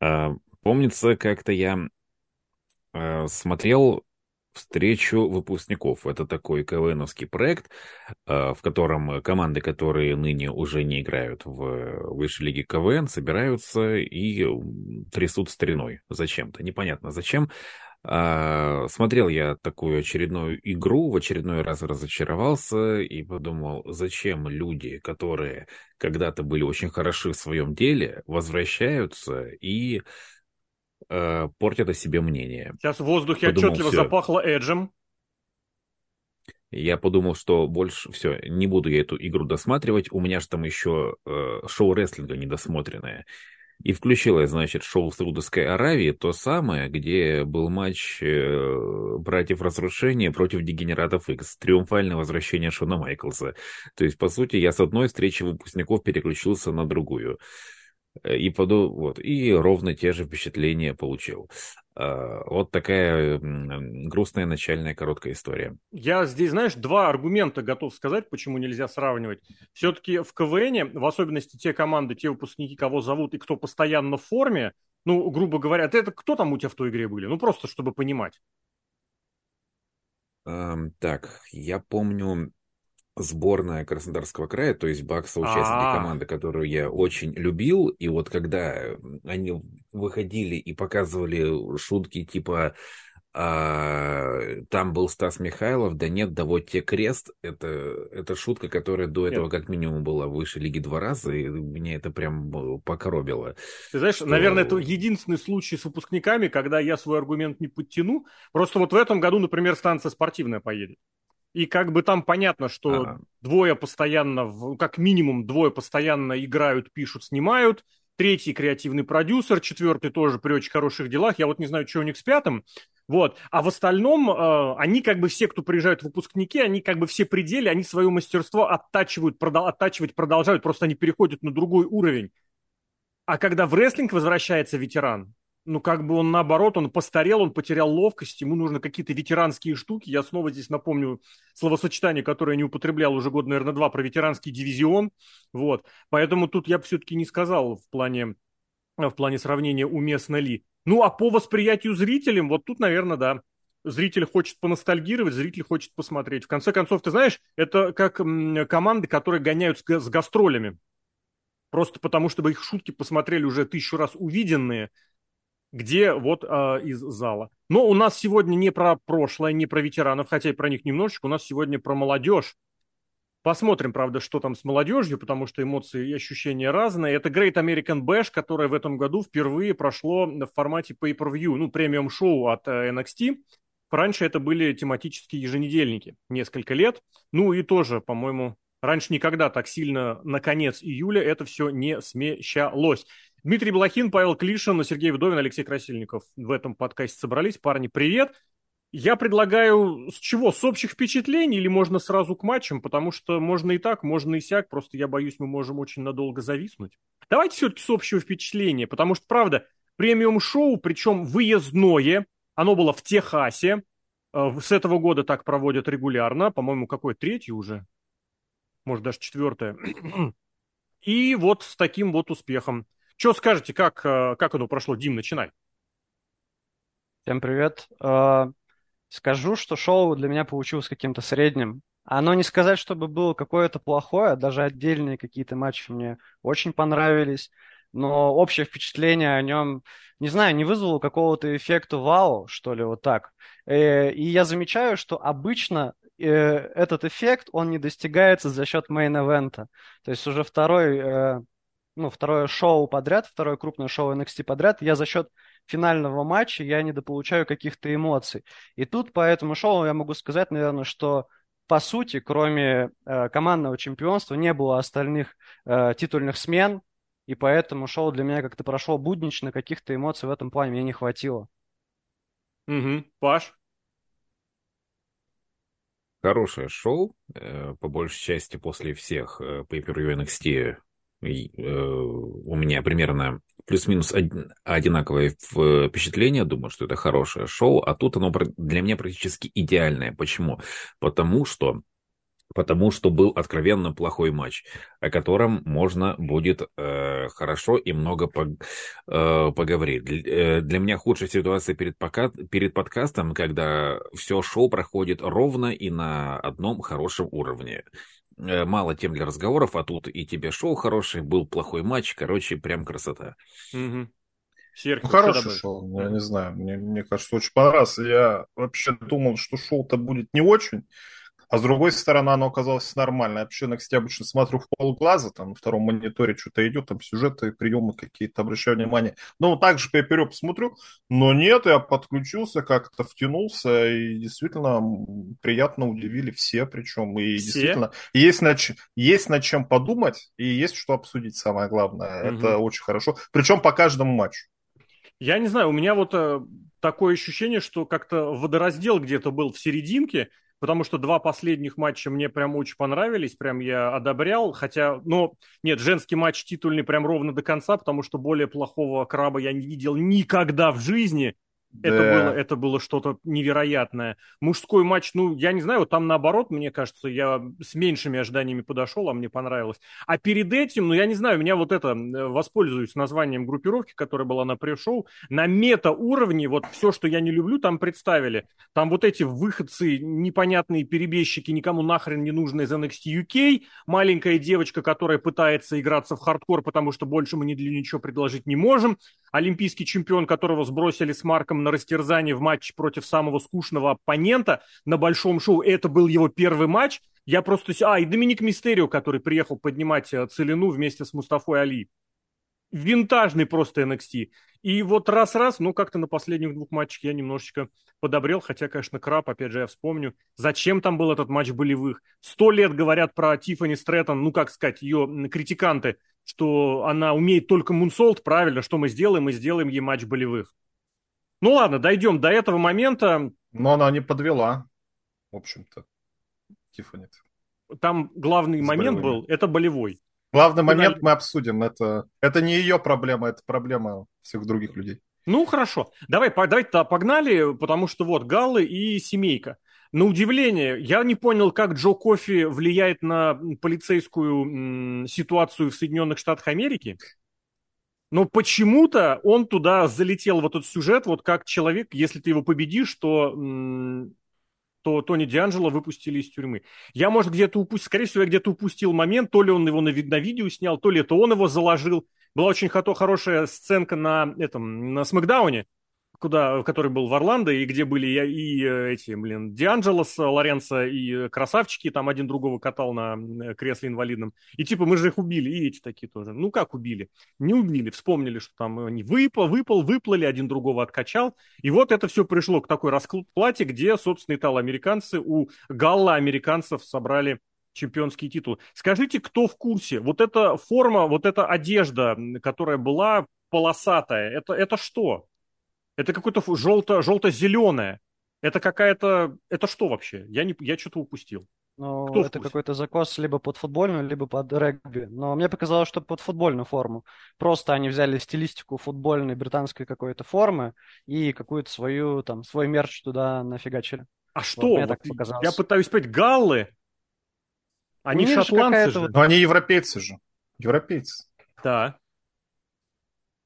А, помнится, как-то я а, смотрел встречу выпускников. Это такой КВНовский проект, а, в котором команды, которые ныне уже не играют в высшей лиге КВН, собираются и трясут стариной зачем-то. Непонятно зачем. А, смотрел я такую очередную игру, в очередной раз разочаровался и подумал, зачем люди, которые когда-то были очень хороши в своем деле, возвращаются и э, портят о себе мнение. Сейчас в воздухе подумал, отчетливо все. запахло Эджем. Я подумал, что больше все, не буду я эту игру досматривать. У меня же там еще э, шоу рестлинга недосмотренное. И включила, значит, шоу Саудовской Аравии, то самое, где был матч э, братьев Разрушения против Дегенератов X, триумфальное возвращение Шона Майклса. То есть, по сути, я с одной встречи выпускников переключился на другую. Э, и, поду... вот, и ровно те же впечатления получил. А, вот такая грустная начальная короткая история. Я здесь, знаешь, два аргумента готов сказать, почему нельзя сравнивать. Все-таки в КВН, в особенности те команды, те выпускники, кого зовут и кто постоянно в форме, ну, грубо говоря, это кто там у тебя в той игре были? Ну, просто чтобы понимать. Um, так, я помню, сборная Краснодарского края, то есть Бакса, участники А-а-а. команды, которую я очень любил, и вот когда они выходили и показывали шутки типа а, там был Стас Михайлов, да нет, да вот те крест, это, это шутка, которая до этого нет. как минимум была выше лиги два раза, и меня это прям покоробило. Ты знаешь, что... наверное, это единственный случай с выпускниками, когда я свой аргумент не подтяну, просто вот в этом году, например, станция спортивная поедет. И как бы там понятно, что ага. двое постоянно, как минимум двое постоянно играют, пишут, снимают. Третий креативный продюсер, четвертый тоже при очень хороших делах. Я вот не знаю, что у них с пятым. Вот. А в остальном э, они как бы все, кто приезжают выпускники, они как бы все пределы, они свое мастерство оттачивают, продал, оттачивать продолжают, просто они переходят на другой уровень. А когда в рестлинг возвращается ветеран, ну, как бы он наоборот, он постарел, он потерял ловкость, ему нужны какие-то ветеранские штуки. Я снова здесь напомню словосочетание, которое я не употреблял уже год, наверное, два, про ветеранский дивизион. Вот. Поэтому тут я бы все-таки не сказал в плане, в плане сравнения, уместно ли. Ну, а по восприятию зрителям, вот тут, наверное, да, зритель хочет поностальгировать, зритель хочет посмотреть. В конце концов, ты знаешь, это как команды, которые гоняют с гастролями. Просто потому, чтобы их шутки посмотрели уже тысячу раз увиденные – где вот э, из зала. Но у нас сегодня не про прошлое, не про ветеранов, хотя и про них немножечко, у нас сегодня про молодежь. Посмотрим, правда, что там с молодежью, потому что эмоции и ощущения разные. Это Great American Bash, которое в этом году впервые прошло в формате pay-per-view, ну, премиум-шоу от э, NXT. Раньше это были тематические еженедельники, несколько лет. Ну и тоже, по-моему, раньше никогда так сильно на конец июля это все не смещалось. Дмитрий Блохин, Павел Клишин, Сергей Вдовин, Алексей Красильников в этом подкасте собрались. Парни, привет. Я предлагаю с чего? С общих впечатлений или можно сразу к матчам? Потому что можно и так, можно и сяк. Просто я боюсь, мы можем очень надолго зависнуть. Давайте все-таки с общего впечатления. Потому что, правда, премиум-шоу, причем выездное, оно было в Техасе. Э, с этого года так проводят регулярно. По-моему, какое третье уже? Может, даже четвертое. И вот с таким вот успехом. Что скажете, как, э, как оно прошло? Дим, начинай. Всем привет. Э, скажу, что шоу для меня получилось каким-то средним. Оно не сказать, чтобы было какое-то плохое, даже отдельные какие-то матчи мне очень понравились, но общее впечатление о нем, не знаю, не вызвало какого-то эффекта вау, что ли, вот так. Э, и я замечаю, что обычно этот эффект, он не достигается за счет мейн-эвента. То есть уже второй ну, второе шоу подряд, второе крупное шоу NXT подряд, я за счет финального матча я недополучаю каких-то эмоций. И тут по этому шоу я могу сказать, наверное, что по сути, кроме э, командного чемпионства, не было остальных э, титульных смен, и поэтому шоу для меня как-то прошло буднично, каких-то эмоций в этом плане мне не хватило. Угу. Паш? Хорошее шоу, э, по большей части после всех э, Pay-Per-View NXT у меня примерно плюс-минус одинаковое впечатление, думаю, что это хорошее шоу, а тут оно для меня практически идеальное. Почему? Потому что потому что был откровенно плохой матч, о котором можно будет э, хорошо и много пог, э, поговорить. Для, э, для меня худшая ситуация перед, пока, перед подкастом, когда все шоу проходит ровно и на одном хорошем уровне. Э, мало тем для разговоров, а тут и тебе шоу хороший, был плохой матч, короче, прям красота. Угу. Ну, хорошее шоу, я не знаю, мне, мне кажется, очень понравилось. Я вообще думал, что шоу-то будет не очень, а с другой стороны, оно оказалось нормально. Я вообще на обычно смотрю в полглаза, там на втором мониторе что-то идет, там сюжеты, приемы какие-то, обращаю внимание. Ну, так же поперек посмотрю, но нет, я подключился, как-то втянулся, и действительно приятно удивили все, причем, и все? действительно есть над, есть над чем подумать, и есть что обсудить, самое главное. Угу. Это очень хорошо. Причем по каждому матчу. Я не знаю, у меня вот э, такое ощущение, что как-то водораздел где-то был в серединке, потому что два последних матча мне прям очень понравились, прям я одобрял, хотя, ну, нет, женский матч титульный прям ровно до конца, потому что более плохого краба я не видел никогда в жизни, это было, это было что-то невероятное. Мужской матч, ну, я не знаю, вот там наоборот, мне кажется, я с меньшими ожиданиями подошел, а мне понравилось. А перед этим, ну, я не знаю, у меня вот это, воспользуюсь названием группировки, которая была на пресс-шоу, на мета-уровне, вот все, что я не люблю, там представили. Там вот эти выходцы, непонятные перебежчики, никому нахрен не нужные из NXT UK, маленькая девочка, которая пытается играться в хардкор, потому что больше мы ни для ничего предложить не можем, олимпийский чемпион, которого сбросили с Марком на растерзание в матче против самого скучного оппонента на большом шоу. Это был его первый матч. Я просто... А, и Доминик Мистерио, который приехал поднимать э, целину вместе с Мустафой Али. Винтажный просто NXT. И вот раз-раз, ну, как-то на последних двух матчах я немножечко подобрел, хотя, конечно, Краб, опять же, я вспомню, зачем там был этот матч болевых. Сто лет говорят про Тиффани Стрэттон, ну, как сказать, ее критиканты, что она умеет только мунсолт, правильно, что мы сделаем? Мы сделаем ей матч болевых. Ну ладно, дойдем до этого момента. Но она не подвела, в общем-то, Тиффани. Там главный С момент болевыми. был, это болевой. Главный Финаль... момент мы обсудим. Это, это не ее проблема, это проблема всех других людей. Ну, хорошо. Давай, давай погнали, потому что вот Галлы и семейка. На удивление, я не понял, как Джо Кофи влияет на полицейскую м, ситуацию в Соединенных Штатах Америки. Но почему-то он туда залетел в этот сюжет, вот как человек, если ты его победишь, то, то Тони Дианджело выпустили из тюрьмы. Я, может, где-то упустил, скорее всего, я где-то упустил момент, то ли он его на, на видео снял, то ли это он его заложил. Была очень хорошая сценка на этом, на Смакдауне, куда, который был в Орландо, и где были и, и э, эти, блин, Дианджелос, Лоренцо и красавчики, там один другого катал на э, кресле инвалидном. И типа мы же их убили, и эти такие тоже. Ну как убили? Не убили, вспомнили, что там они выпал, выпал, выплыли, один другого откачал. И вот это все пришло к такой расплате, где, собственно, итало-американцы у галла-американцев собрали чемпионский титул. Скажите, кто в курсе? Вот эта форма, вот эта одежда, которая была полосатая, это, это что? Это какое-то желто, желто-зеленое. Это какая-то... Это что вообще? Я, не... я что-то упустил. Ну, Кто это какой-то закос либо под футбольную, либо под регби. Но мне показалось, что под футбольную форму. Просто они взяли стилистику футбольной британской какой-то формы и какую-то свою, там, свой мерч туда нафигачили. А вот, что? Мне так показалось. Я пытаюсь понять, галлы? Они шотландцы же. Но они европейцы же. Европейцы. Да.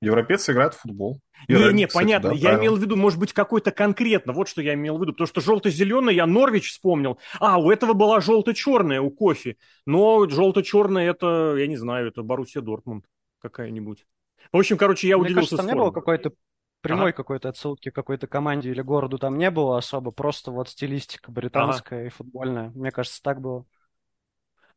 Европейцы играют в футбол. Не, не, понятно. Да, я правильно. имел в виду, может быть, какой-то конкретно. Вот что я имел в виду. Потому что желто-зеленый я Норвич вспомнил. А, у этого была желто-черная у кофе. Но желто-черная это, я не знаю, это Боруссия Дортмунд какая-нибудь. В общем, короче, я Мне удивился. Кажется, там не было какой-то прямой ага. какой-то отсылки к какой-то команде или городу там не было особо. Просто вот стилистика британская ага. и футбольная. Мне кажется, так было.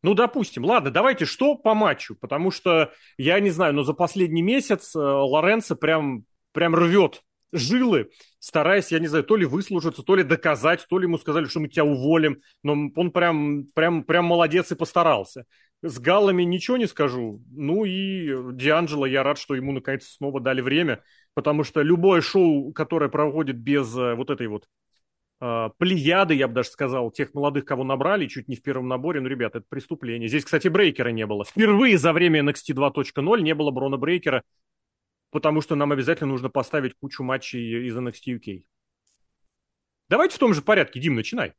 Ну, допустим. Ладно, давайте что по матчу? Потому что, я не знаю, но за последний месяц э, Лоренцо прям, прям рвет жилы, стараясь, я не знаю, то ли выслужиться, то ли доказать, то ли ему сказали, что мы тебя уволим. Но он прям, прям, прям молодец и постарался. С галлами ничего не скажу. Ну и Дианджело, я рад, что ему наконец снова дали время, потому что любое шоу, которое проводит без э, вот этой вот плеяды, я бы даже сказал, тех молодых, кого набрали, чуть не в первом наборе. Ну, ребята, это преступление. Здесь, кстати, брейкера не было. Впервые за время NXT 2.0 не было Брона Брейкера, потому что нам обязательно нужно поставить кучу матчей из NXT UK. Давайте в том же порядке. Дим, начинай.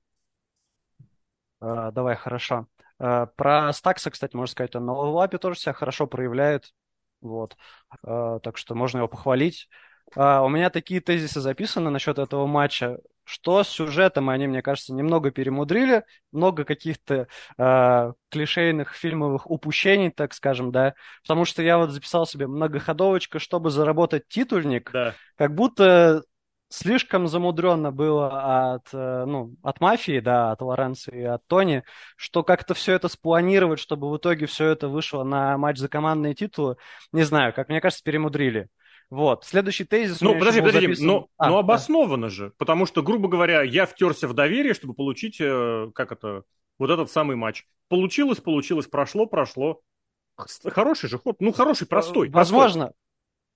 Uh, давай, хорошо. Uh, про Стакса, кстати, можно сказать, он на лапе тоже себя хорошо проявляет. Вот. Uh, так что можно его похвалить. У меня такие тезисы записаны насчет этого матча что с сюжетом они, мне кажется, немного перемудрили, много каких-то э, клишейных фильмовых упущений, так скажем, да, потому что я вот записал себе многоходовочка, чтобы заработать титульник, да. как будто слишком замудренно было от, э, ну, от мафии, да, от Лоренцо и от Тони, что как-то все это спланировать, чтобы в итоге все это вышло на матч за командные титулы, не знаю, как мне кажется, перемудрили. Вот. Следующий тезис... Ну, подожди, подожди, записан... но, а, но обоснованно да. же. Потому что, грубо говоря, я втерся в доверие, чтобы получить, э, как это, вот этот самый матч. Получилось, получилось, прошло, прошло. Хороший же ход. Ну, хороший, простой. Возможно. Простой.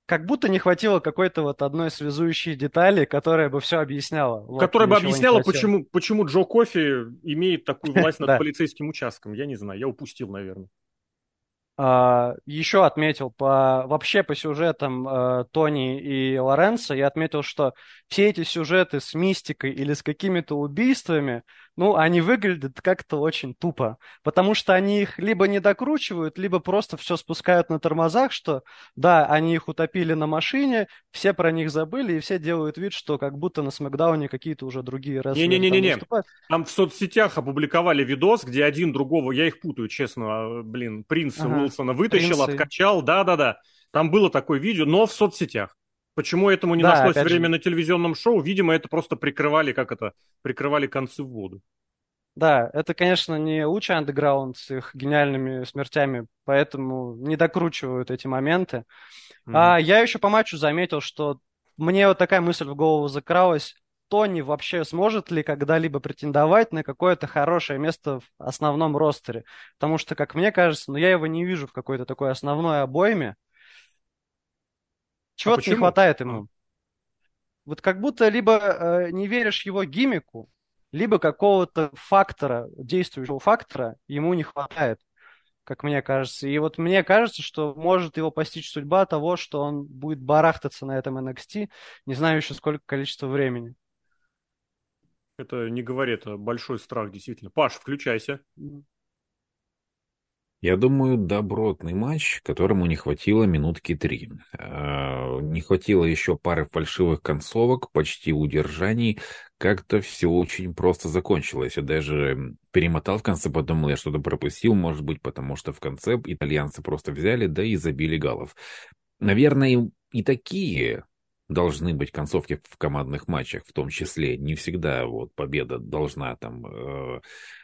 Как будто не хватило какой-то вот одной связующей детали, которая бы все объясняла. Вот, которая бы объясняла, почему, почему Джо Кофи имеет такую власть над полицейским участком. Я не знаю, я упустил, наверное. Uh, еще отметил по вообще по сюжетам uh, Тони и Лоренцо, я отметил, что все эти сюжеты с мистикой или с какими-то убийствами, ну, они выглядят как-то очень тупо, потому что они их либо не докручивают, либо просто все спускают на тормозах, что да, они их утопили на машине, все про них забыли, и все делают вид, что как будто на Смакдауне какие-то уже другие рестлеры Не-не-не-не, там, там в соцсетях опубликовали видос, где один другого, я их путаю, честно, а, блин, Принц ага. Уилсона вытащил, Принцы. откачал, да-да-да, там было такое видео, но в соцсетях. Почему этому не да, нашлось время же... на телевизионном шоу? Видимо, это просто прикрывали, как это, прикрывали концы в воду. Да, это, конечно, не лучший андеграунд с их гениальными смертями, поэтому не докручивают эти моменты. Mm-hmm. А я еще по матчу заметил, что мне вот такая мысль в голову закралась. Тони вообще сможет ли когда-либо претендовать на какое-то хорошее место в основном ростере? Потому что, как мне кажется, ну, я его не вижу в какой-то такой основной обойме. Чего-то а не хватает ему. Вот как будто либо э, не веришь его гимику, либо какого-то фактора, действующего фактора ему не хватает, как мне кажется. И вот мне кажется, что может его постичь судьба того, что он будет барахтаться на этом NXT, не знаю еще сколько количества времени. Это не говорит, это большой страх, действительно. Паш, включайся. Я думаю, добротный матч, которому не хватило минутки три. А, не хватило еще пары фальшивых концовок, почти удержаний. Как-то все очень просто закончилось. Я даже перемотал в конце, подумал, я что-то пропустил, может быть, потому что в конце итальянцы просто взяли, да и забили галов. Наверное, и такие должны быть концовки в командных матчах, в том числе. Не всегда вот победа должна там э,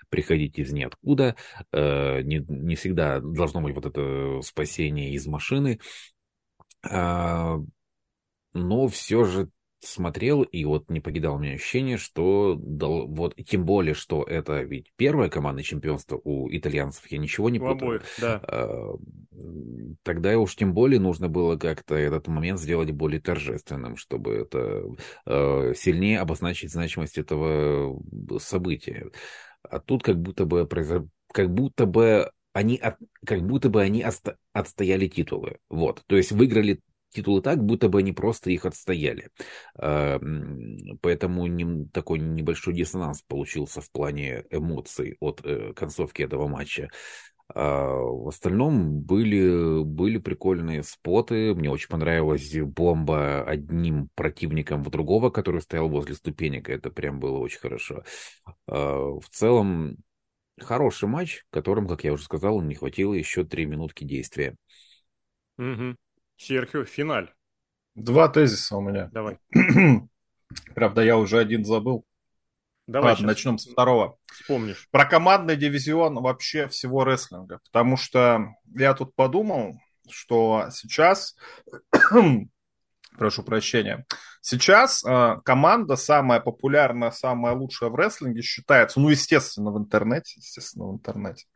приходить из ниоткуда, э, не, не всегда должно быть вот это спасение из машины, э, но все же смотрел, и вот не покидал меня ощущение, что вот тем более, что это ведь первое командное чемпионство у итальянцев, я ничего не путаю. да. А, тогда уж тем более нужно было как-то этот момент сделать более торжественным, чтобы это а, сильнее обозначить значимость этого события. А тут как будто бы произошло как будто бы они, как будто бы они отстояли титулы. Вот. То есть выиграли титулы так, будто бы они просто их отстояли. А, поэтому не, такой небольшой диссонанс получился в плане эмоций от э, концовки этого матча. А в остальном были, были прикольные споты. Мне очень понравилась бомба одним противником в другого, который стоял возле ступенек. Это прям было очень хорошо. А, в целом, хороший матч, которым, как я уже сказал, не хватило еще три минутки действия. Угу. Серхио, финаль. Два тезиса у меня. Давай. Правда, я уже один забыл. Давай Ладно, начнем с второго. Вспомнишь. Про командный дивизион вообще всего рестлинга. Потому что я тут подумал, что сейчас прошу прощения. Сейчас э, команда самая популярная, самая лучшая в рестлинге считается, ну, естественно, в интернете, естественно, в интернете.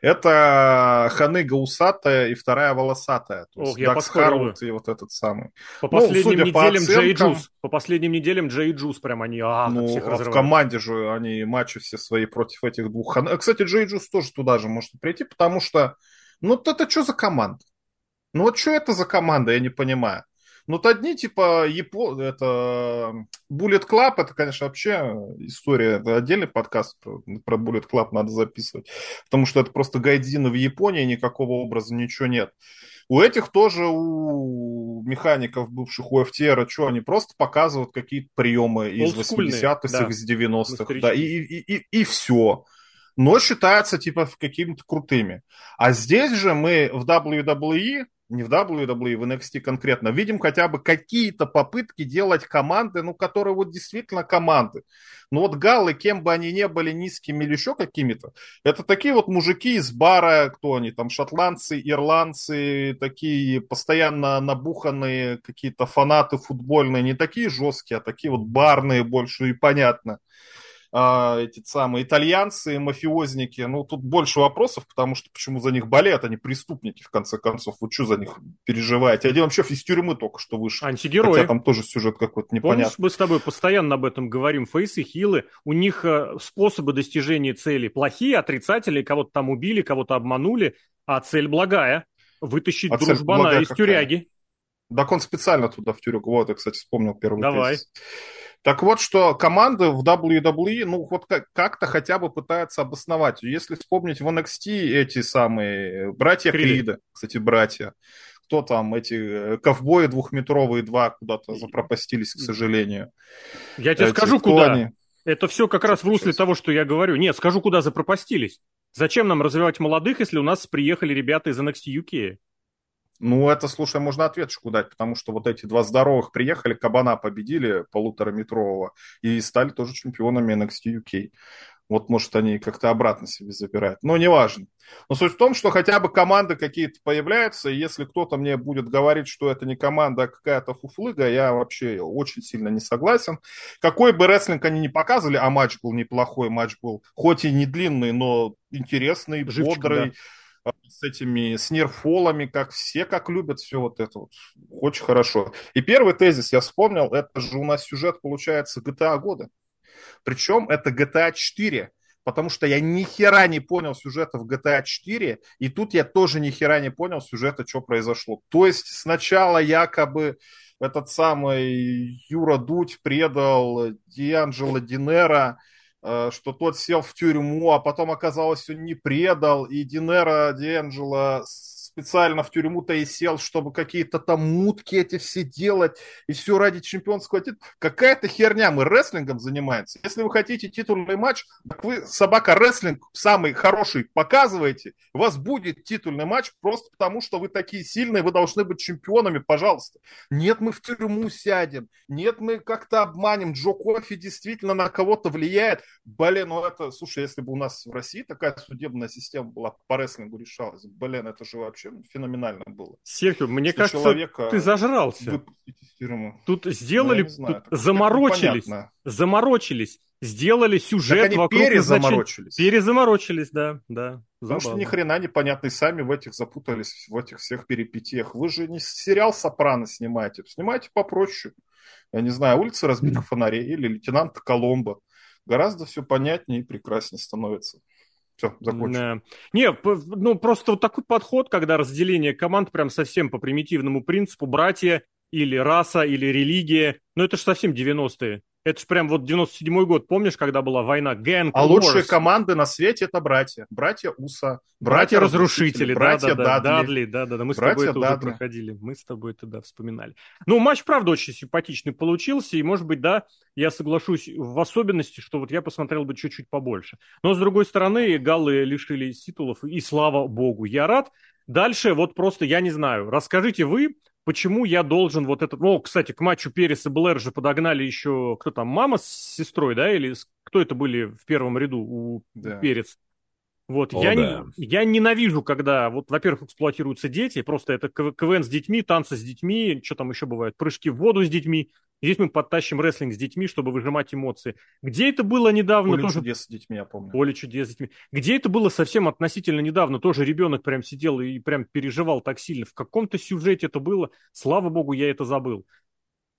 Это Ханыга усатая и вторая волосатая. То Ох, я поспорил. и вот этот самый. По ну, последним неделям по оценкам, Джей Джуз. По последним неделям Джей Джуз прям они, а, ну, всех в команде же они матчи все свои против этих двух. Кстати, Джей Джуз тоже туда же может прийти, потому что, ну, это что за команда? Ну, вот что это за команда, я не понимаю. Ну, то одни, типа, Япо... это Bullet Club, это, конечно, вообще история, это отдельный подкаст про Bullet Club надо записывать, потому что это просто гайдины в Японии, никакого образа, ничего нет. У этих тоже, у механиков, бывших у FTR, что, они просто показывают какие-то приемы из 80-х, да. из 90-х, да, и, и, и, и все но считаются типа какими-то крутыми. А здесь же мы в WWE не в WWE, в NXT конкретно, видим хотя бы какие-то попытки делать команды, ну, которые вот действительно команды. Ну, вот галлы, кем бы они ни были, низкими или еще какими-то, это такие вот мужики из бара, кто они там, шотландцы, ирландцы, такие постоянно набуханные какие-то фанаты футбольные, не такие жесткие, а такие вот барные больше и понятно эти самые итальянцы, мафиозники. Ну, тут больше вопросов, потому что почему за них болеют, они преступники, в конце концов. Вы что за них переживаете? Один вообще из тюрьмы только что вышел. Антигерои. Хотя там тоже сюжет какой-то непонятный. Помнишь, мы с тобой постоянно об этом говорим. Фейсы, хилы, у них э, способы достижения цели плохие, отрицательные, кого-то там убили, кого-то обманули, а цель благая. Вытащить а дружбана из какая? тюряги. Так он специально туда в тюрягу. Вот, я, кстати, вспомнил первый Давай. Тезис. Так вот, что команды в WWE, ну, вот как-то хотя бы пытаются обосновать. Если вспомнить в NXT эти самые братья Криды, Крида, кстати, братья, кто там, эти э, ковбои двухметровые два куда-то запропастились, к сожалению. Я тебе эти, скажу, куда. Они... Это все как раз в русле того, что я говорю. Нет, скажу, куда запропастились. Зачем нам развивать молодых, если у нас приехали ребята из NXT UK? Ну, это, слушай, можно ответочку дать, потому что вот эти два здоровых приехали, Кабана победили полутораметрового и стали тоже чемпионами NXT UK. Вот, может, они как-то обратно себе забирают. Но неважно. Но суть в том, что хотя бы команды какие-то появляются, и если кто-то мне будет говорить, что это не команда, а какая-то фуфлыга, я вообще очень сильно не согласен. Какой бы рестлинг они ни показывали, а матч был неплохой, матч был хоть и не длинный, но интересный, Живчик, бодрый. Да с этими, с нерфолами, как все, как любят все вот это вот. Очень хорошо. И первый тезис я вспомнил, это же у нас сюжет получается GTA года. Причем это GTA 4, потому что я ни хера не понял сюжета в GTA 4, и тут я тоже ни хера не понял сюжета, что произошло. То есть сначала якобы этот самый Юра Дудь предал Дианджело Динера, Э, что тот сел в тюрьму, а потом оказалось, он не предал, и Динера Диэнджело специально в тюрьму-то и сел, чтобы какие-то там мутки эти все делать, и все ради чемпионского титула. Какая-то херня, мы рестлингом занимаемся. Если вы хотите титульный матч, так вы собака рестлинг самый хороший показываете, у вас будет титульный матч просто потому, что вы такие сильные, вы должны быть чемпионами, пожалуйста. Нет, мы в тюрьму сядем, нет, мы как-то обманем, Джо Кофи действительно на кого-то влияет. Блин, ну это, слушай, если бы у нас в России такая судебная система была по рестлингу решалась, блин, это же вообще вообще феноменально было. Серхио, мне кажется, ты зажрался. Тут сделали, ну, знаю, тут заморочились, заморочились, сделали сюжет так они вокруг перезаморочились. Перезаморочились, да, да. Потому что ни хрена непонятно, и сами в этих запутались, в этих всех перипетиях. Вы же не сериал «Сопрано» снимаете, снимайте попроще. Я не знаю, улицы разбитых фонарей или лейтенант Коломбо. Гораздо все понятнее и прекраснее становится. Все, закончил. Не, ну просто вот такой подход, когда разделение команд прям совсем по примитивному принципу, братья или раса, или религия, ну это же совсем 90-е. Это же прям вот 97-й год, помнишь, когда была война? Gang а Wars. лучшие команды на свете это братья. Братья Уса. Братья-разрушители. Братья, да, да, Дадли. Да, да, да. Мы братья с тобой это Дадли. уже проходили. Мы с тобой это, да, вспоминали. Ну, матч, правда, очень симпатичный получился. И, может быть, да, я соглашусь в особенности, что вот я посмотрел бы чуть-чуть побольше. Но, с другой стороны, галлы лишились титулов. И слава богу, я рад. Дальше вот просто, я не знаю, расскажите вы, почему я должен вот этот... О, кстати, к матчу Перес и Блэр же подогнали еще, кто там, мама с сестрой, да, или кто это были в первом ряду у да. Перец? Вот, О, я, да. не, я ненавижу, когда, вот, во-первых, эксплуатируются дети, просто это КВН с детьми, танцы с детьми, что там еще бывает, прыжки в воду с детьми. Здесь мы подтащим рестлинг с детьми, чтобы выжимать эмоции. Где это было недавно? Поле тоже... чудес с детьми, я помню. Поле чудес с детьми. Где это было совсем относительно недавно? Тоже ребенок прям сидел и прям переживал так сильно. В каком-то сюжете это было. Слава богу, я это забыл.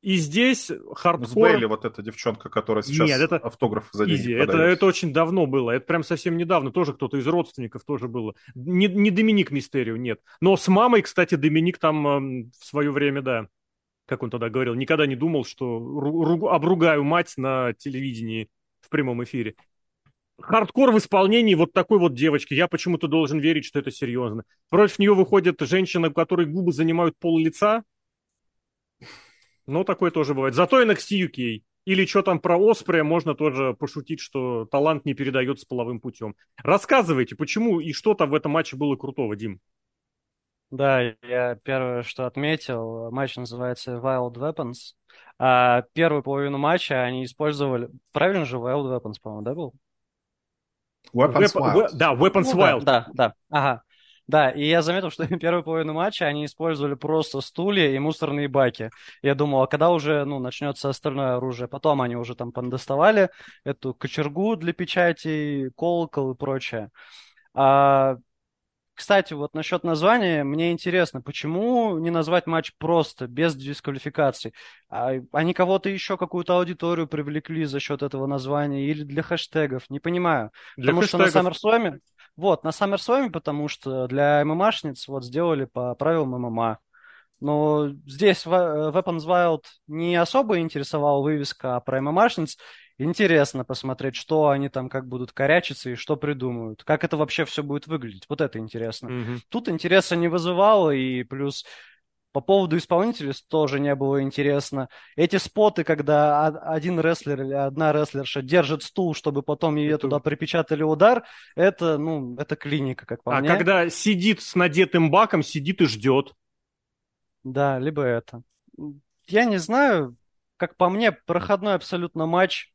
И здесь хардкор... С Бейли вот эта девчонка, которая сейчас Нет, это... автограф за деньги это, это очень давно было. Это прям совсем недавно. Тоже кто-то из родственников тоже было. Не, не Доминик Мистерио, нет. Но с мамой, кстати, Доминик там э, в свое время, да. как он тогда говорил, никогда не думал, что обругаю мать на телевидении в прямом эфире. Хардкор в исполнении вот такой вот девочки. Я почему-то должен верить, что это серьезно. Против нее выходит женщина, у которой губы занимают пол лица. Ну, такое тоже бывает. Зато NXT UK. Или что там про Оспрея, можно тоже пошутить, что талант не передается половым путем. Рассказывайте, почему и что там в этом матче было крутого, Дим? Да, я первое, что отметил, матч называется Wild Weapons. А первую половину матча они использовали... Правильно же Wild Weapons, по-моему, да, был? Weapons Wep- Wild. Да, Weapons ну, Wild. Да, да, да, ага. Да, и я заметил, что первую половину матча они использовали просто стулья и мусорные баки. Я думал, а когда уже ну, начнется остальное оружие? Потом они уже там доставали эту кочергу для печати, колокол и прочее. А кстати, вот насчет названия, мне интересно, почему не назвать матч просто, без дисквалификации? А, они кого-то еще, какую-то аудиторию привлекли за счет этого названия или для хэштегов? Не понимаю. Для потому хэштегов. что на SummerSlam... Вот, на SummerSlam, потому что для ММАшниц вот сделали по правилам ММА. Но здесь Weapons Wild не особо интересовала вывеска про ММАшниц, Интересно посмотреть, что они там как будут корячиться и что придумают. Как это вообще все будет выглядеть. Вот это интересно. Mm-hmm. Тут интереса не вызывало, и плюс по поводу исполнителей тоже не было интересно. Эти споты, когда один рестлер или одна рестлерша держит стул, чтобы потом ее туда припечатали удар, это, ну, это клиника, как по а мне. А когда сидит с надетым баком, сидит и ждет. Да, либо это. Я не знаю, как по мне, проходной абсолютно матч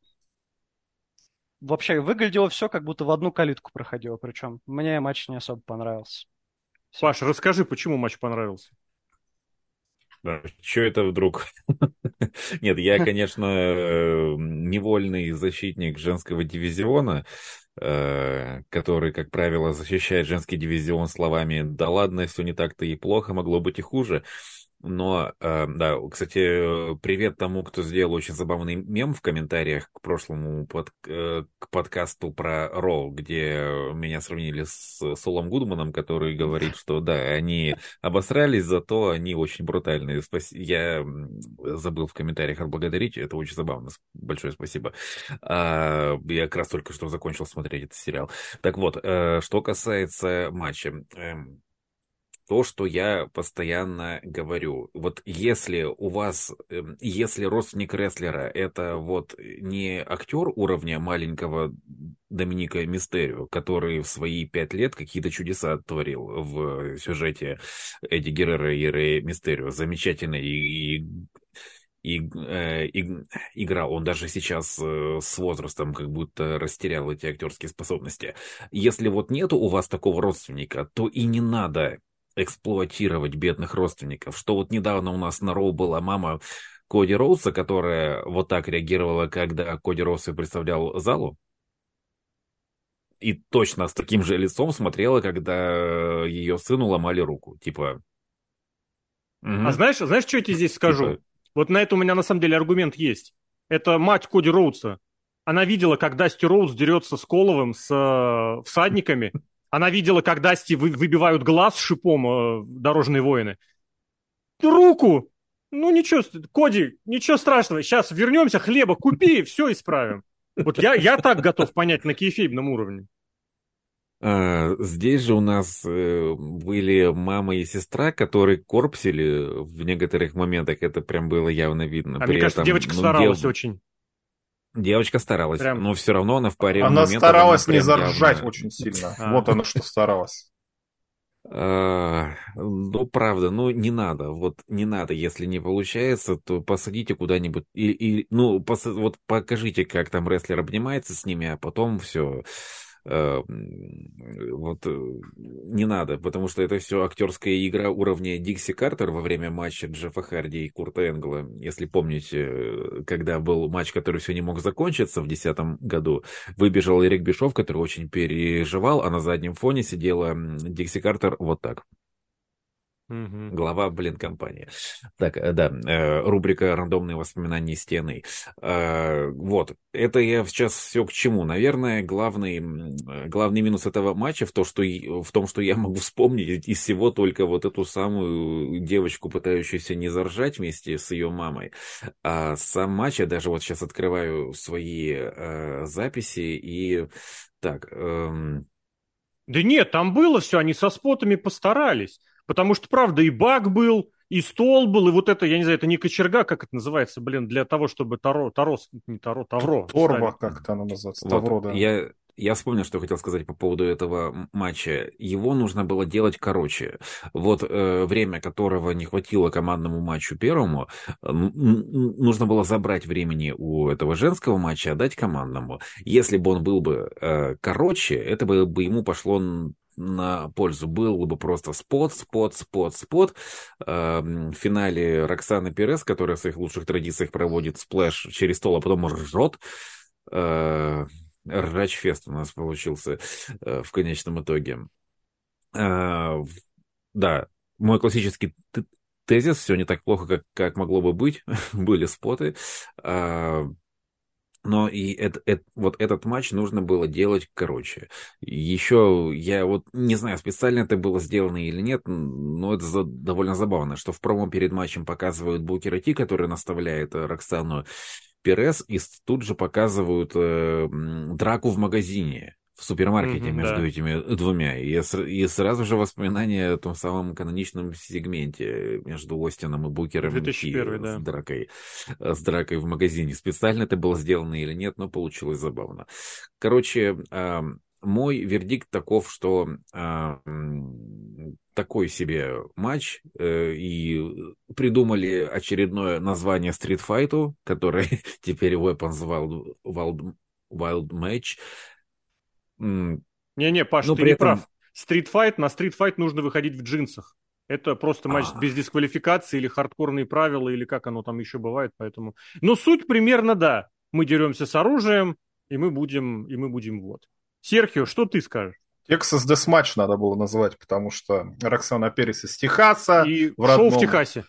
вообще выглядело все, как будто в одну калитку проходило. Причем мне матч не особо понравился. Все. Паш, расскажи, почему матч понравился? Что это вдруг? Нет, я, конечно, э, невольный защитник женского дивизиона, э, который, как правило, защищает женский дивизион словами «да ладно, все не так-то и плохо, могло быть и хуже». Но, э, да, кстати, привет тому, кто сделал очень забавный мем в комментариях к прошлому под, э, к подкасту про Роу, где меня сравнили с Солом Гудманом, который говорит, что да, они обосрались, зато они очень брутальные. Спас... Я забыл в комментариях отблагодарить, это очень забавно. Большое спасибо. А, я как раз только что закончил смотреть этот сериал. Так вот, э, что касается матча. Эм, то, что я постоянно говорю. Вот если у вас, эм, если родственник рестлера это вот не актер уровня маленького Доминика Мистерио, который в свои пять лет какие-то чудеса творил в сюжете Эдди Геррера и Рэя Мистерио, замечательно и, и и, э, и, играл. Он даже сейчас э, с возрастом как будто растерял эти актерские способности. Если вот нету у вас такого родственника, то и не надо эксплуатировать бедных родственников. Что вот недавно у нас на Роу была мама Коди Роуса, которая вот так реагировала, когда Коди Роуса представлял залу. И точно с таким же лицом смотрела, когда ее сыну ломали руку. Типа... Угу. А знаешь, знаешь, что я тебе здесь скажу? Типа... Вот на это у меня на самом деле аргумент есть. Это мать Коди Роудса. Она видела, как Дасти Роудс дерется с Коловым, с э, всадниками, она видела, как Дасти вы, выбивают глаз шипом э, дорожные воины. Руку! Ну ничего, Коди, ничего страшного. Сейчас вернемся, хлеба купи, все исправим. Вот я, я так готов понять на кейфейбном уровне. А, здесь же у нас э, были мама и сестра, которые корпсили в некоторых моментах. Это прям было явно видно. А При мне кажется, этом, девочка ну, старалась дев... очень. Девочка старалась, Прям... но все равно она в паре Она старалась она не заржать явно... очень сильно. А. Вот она что старалась. А, ну, правда, ну, не надо, вот не надо, если не получается, то посадите куда-нибудь, и, и ну, пос, вот покажите, как там рестлер обнимается с ними, а потом все, вот э, не надо, потому что это все актерская игра уровня Дикси Картер во время матча Джеффа Харди и Курта Энгла. Если помните, э, когда был матч, который все не мог закончиться в 2010 году, выбежал Эрик Бишов, который очень переживал, а на заднем фоне сидела Дикси Картер вот так. Угу. Глава, блин, компании. Так, э, да, э, рубрика «Рандомные воспоминания стены». Э, вот, это я сейчас все к чему. Наверное, главный, главный минус этого матча в, то, что, в том, что я могу вспомнить из всего только вот эту самую девочку, пытающуюся не заржать вместе с ее мамой. А сам матч, я даже вот сейчас открываю свои э, записи и... Так... Эм... Да нет, там было все, они со спотами постарались. Потому что, правда, и баг был, и стол был, и вот это, я не знаю, это не кочерга, как это называется, блин, для того, чтобы Таро, Тарос, не Таро, Тавро. Торба, как это оно называется, Тавро, вот, да. Я, я вспомнил, что хотел сказать по поводу этого матча. Его нужно было делать короче. Вот э, время, которого не хватило командному матчу первому, э, нужно было забрать времени у этого женского матча, отдать командному. Если бы он был бы э, короче, это бы, бы ему пошло на пользу. Был бы просто spot, spot, spot, spot. Эм, в финале Роксана Перес, которая в своих лучших традициях проводит splash через стол, а потом ржет. Э, Ржачфест у нас получился э, в конечном итоге. Э, да, мой классический тезис, все не так плохо, как, как могло бы быть. Были споты. Но и это, это, вот этот матч нужно было делать короче. Еще я вот не знаю, специально это было сделано или нет, но это за, довольно забавно, что в промо перед матчем показывают Букера Ти, который наставляет э, Роксану Перес, и тут же показывают э, драку в магазине в супермаркете mm-hmm, между да. этими двумя. И, и сразу же воспоминания о том самом каноничном сегменте между Остином и Букером 2001, и да. с, дракой, с дракой в магазине. Специально это было сделано или нет, но получилось забавно. Короче, э, мой вердикт таков, что э, такой себе матч э, и придумали очередное название стритфайту, который теперь Weapons Wild, Wild, Wild Match. Не-не, Паш, Но ты не этом... прав. Стритфайт, на стритфайт нужно выходить в джинсах. Это просто матч А-а-а. без дисквалификации или хардкорные правила, или как оно там еще бывает, поэтому... Но суть примерно, да. Мы деремся с оружием, и мы будем, и мы будем вот. Серхио, что ты скажешь? Texas Deathmatch надо было называть, потому что Роксана Перес из Техаса. И в родном... шоу в Техасе.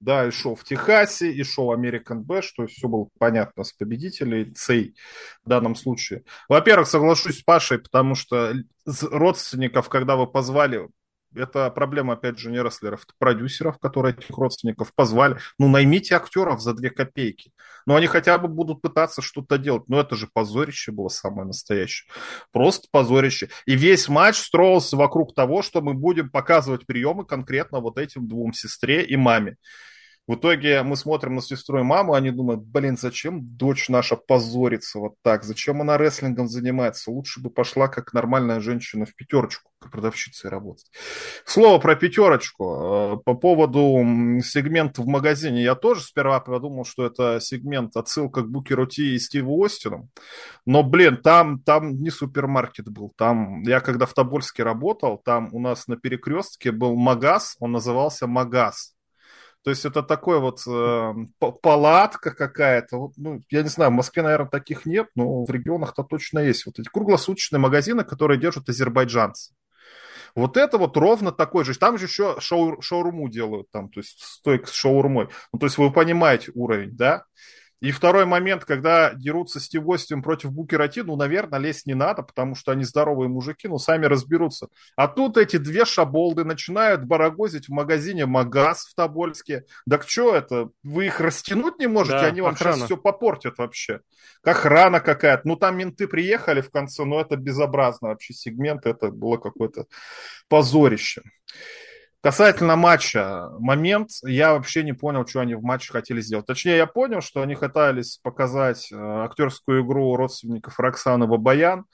Да, и шоу в Техасе, и шоу American Bash, то есть все было понятно с победителей, цей в данном случае. Во-первых, соглашусь с Пашей, потому что родственников, когда вы позвали это проблема, опять же, не рестлеров, это продюсеров, которые этих родственников позвали. Ну, наймите актеров за две копейки. Ну, они хотя бы будут пытаться что-то делать. Но это же позорище было самое настоящее. Просто позорище. И весь матч строился вокруг того, что мы будем показывать приемы конкретно вот этим двум сестре и маме. В итоге мы смотрим на сестру и маму, они думают, блин, зачем дочь наша позорится вот так? Зачем она рестлингом занимается? Лучше бы пошла как нормальная женщина в пятерочку, как продавщицей работать. Слово про пятерочку. Э, по поводу сегмента в магазине. Я тоже сперва подумал, что это сегмент отсылка к Букеру Ти и Стиву Остину. Но, блин, там, там не супермаркет был. Там, я когда в Тобольске работал, там у нас на перекрестке был магаз, он назывался Магаз то есть это такой вот э, палатка какая-то. Ну, я не знаю, в Москве, наверное, таких нет, но в регионах-то точно есть. Вот эти круглосуточные магазины, которые держат азербайджанцы. Вот это вот ровно такой же. Там же еще шоу, шоуруму делают, там, то есть стойк с шаурмой. Ну, то есть вы понимаете уровень, да? И второй момент, когда дерутся Стив Остин против Букера Ти, ну, наверное, лезть не надо, потому что они здоровые мужики, ну, сами разберутся. А тут эти две шаболды начинают барагозить в магазине Магаз в Тобольске. Так что это? Вы их растянуть не можете? Да, они вам охрана. сейчас все попортят вообще. Охрана какая-то. Ну, там менты приехали в конце, но это безобразно вообще сегмент. Это было какое-то позорище. Касательно матча, момент, я вообще не понял, что они в матче хотели сделать. Точнее, я понял, что они пытались показать э, актерскую игру родственников Роксаны Бабаян,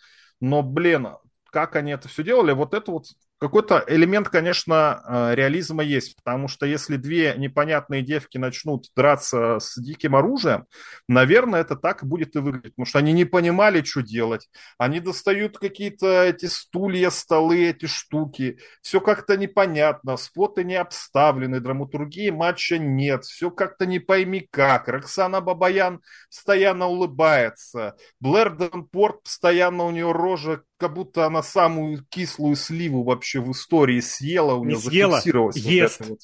но, блин, как они это все делали, вот это вот какой-то элемент, конечно, э, реализма есть, потому что если две непонятные девки начнут драться с диким оружием, наверное, это так будет и выглядеть, потому что они не понимали, что делать. Они достают какие-то эти стулья, столы, эти штуки. Все как-то непонятно, споты не обставлены, драматургии матча нет, все как-то не пойми как. Роксана Бабаян постоянно улыбается, Блэр Денпорт постоянно у нее рожа, как будто она самую кислую сливу вообще вообще в истории съела, у не нее съела, зафиксировалось ест. вот это вот.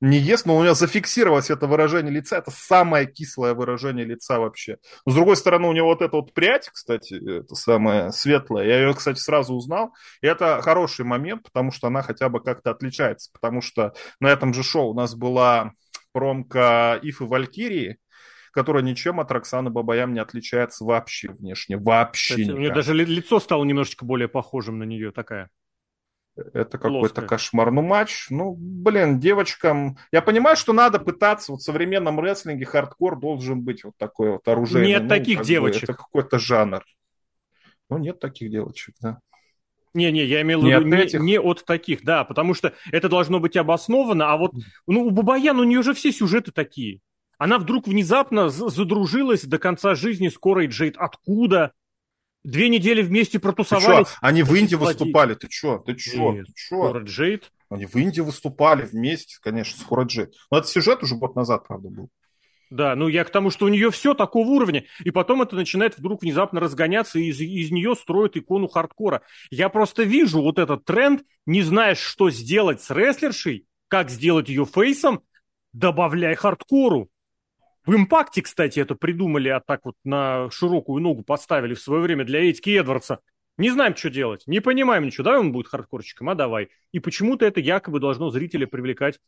Не ест, но у нее зафиксировалось это выражение лица. Это самое кислое выражение лица вообще. Но, с другой стороны, у него вот эта вот прядь, кстати, это самая светлая. Я ее, кстати, сразу узнал. И это хороший момент, потому что она хотя бы как-то отличается. Потому что на этом же шоу у нас была промка Ифы Валькирии, которая ничем от Роксаны Бабаям не отличается вообще внешне. Вообще Кстати, никак. У нее даже лицо стало немножечко более похожим на нее, такая. Это какой-то кошмар. Ну, матч, ну, блин, девочкам... Я понимаю, что надо пытаться, вот в современном рестлинге хардкор должен быть вот такой вот оружие. Нет ну, таких девочек. Бы, это какой-то жанр. Ну, нет таких девочек, да. Не-не, я имел в виду не, этих... не от таких, да, потому что это должно быть обосновано, а вот, ну, у Бабаян, у нее же все сюжеты такие. Она вдруг внезапно задружилась до конца жизни с Корой Джейд. Откуда? Две недели вместе протусовались. Ты чё? Они в Индии выступали. Ты что? Ты что? Ты чё? Кора Джейд? Они в Индии выступали вместе, конечно, с Кора Джейд. Но это сюжет уже год назад, правда, был. Да, ну я к тому, что у нее все такого уровня, и потом это начинает вдруг внезапно разгоняться, и из, из нее строят икону хардкора. Я просто вижу вот этот тренд, не знаешь, что сделать с рестлершей, как сделать ее фейсом, добавляй хардкору. В импакте, кстати, это придумали, а так вот на широкую ногу поставили в свое время для Эдики Эдвардса. Не знаем, что делать, не понимаем ничего. Давай он будет хардкорчиком, а давай. И почему-то это якобы должно зрителя привлекать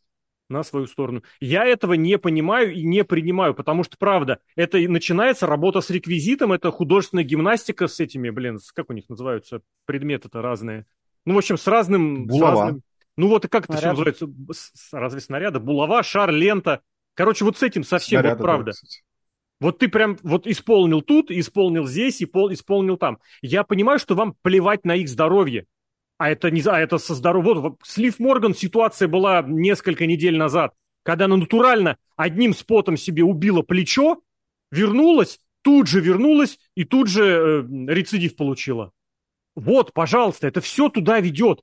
на свою сторону. Я этого не понимаю и не принимаю, потому что, правда, это начинается работа с реквизитом, это художественная гимнастика с этими, блин, как у них называются предметы-то разные. Ну, в общем, с разным... Булава. С разным, ну вот и как это все называется? Разве снаряда? Булава, шар, лента. Короче, вот с этим совсем, Снаряды, вот правда. Да, вот ты прям вот исполнил тут, исполнил здесь, исполнил там. Я понимаю, что вам плевать на их здоровье. А это не а это со здоровьем. Вот, Слив Морган ситуация была несколько недель назад, когда она натурально одним спотом себе убила плечо, вернулась, тут же вернулась и тут же э, рецидив получила. Вот, пожалуйста, это все туда ведет.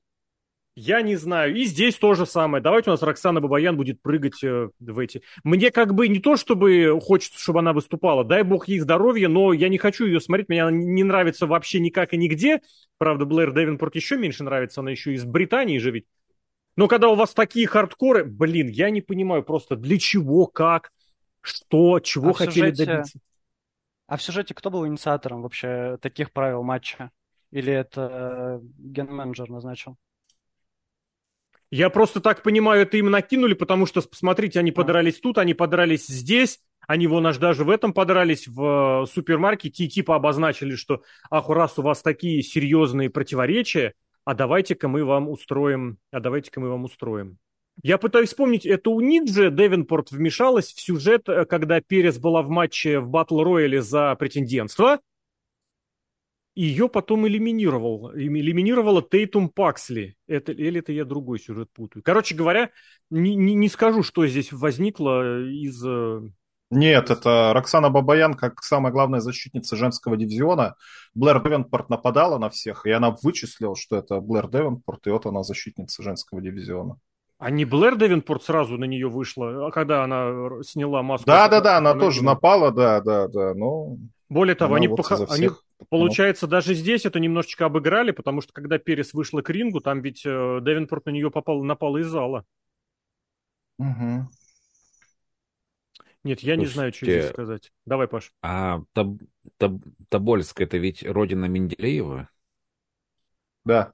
Я не знаю. И здесь то же самое. Давайте у нас Роксана Бабаян будет прыгать э, в эти. Мне как бы не то, чтобы хочется, чтобы она выступала. Дай бог ей здоровья, но я не хочу ее смотреть. Мне она не нравится вообще никак и нигде. Правда, Блэр Дэвенпорт еще меньше нравится. Она еще из Британии же ведь. Но когда у вас такие хардкоры, блин, я не понимаю просто для чего, как, что, чего а хотели сюжете... добиться. А в сюжете кто был инициатором вообще таких правил матча? Или это э, ген-менеджер назначил? Я просто так понимаю, это им накинули, потому что, посмотрите, они подрались тут, они подрались здесь, они вон аж даже в этом подрались в э, супермаркете и типа обозначили, что ах, раз у вас такие серьезные противоречия, а давайте-ка мы вам устроим, а давайте-ка мы вам устроим. Я пытаюсь вспомнить, это у Ниджи Девенпорт вмешалась в сюжет, э, когда Перес была в матче в Батл Рояле за претендентство, ее потом элиминировал. Элиминировала Тейтум Паксли. Это, или это я другой сюжет путаю. Короче говоря, не, не, не скажу, что здесь возникло из... Э, Нет, это Роксана Бабаян, как самая главная защитница женского дивизиона. Блэр Девенпорт нападала на всех, и она вычислила, что это Блэр Девенпорт, и вот она защитница женского дивизиона. А не Блэр Девенпорт сразу на нее вышла, а когда она сняла маску? Да-да-да, она, она тоже напала, да-да-да, но... Более того, они, пох... они, получается, даже здесь это немножечко обыграли, потому что когда Перес вышла к рингу, там ведь э, Девинпорт на нее попал, напал из зала. Угу. Нет, я Слушайте, не знаю, что здесь сказать. Давай, Паш. А Таб... Таб... Тобольск это ведь родина Менделеева? Да.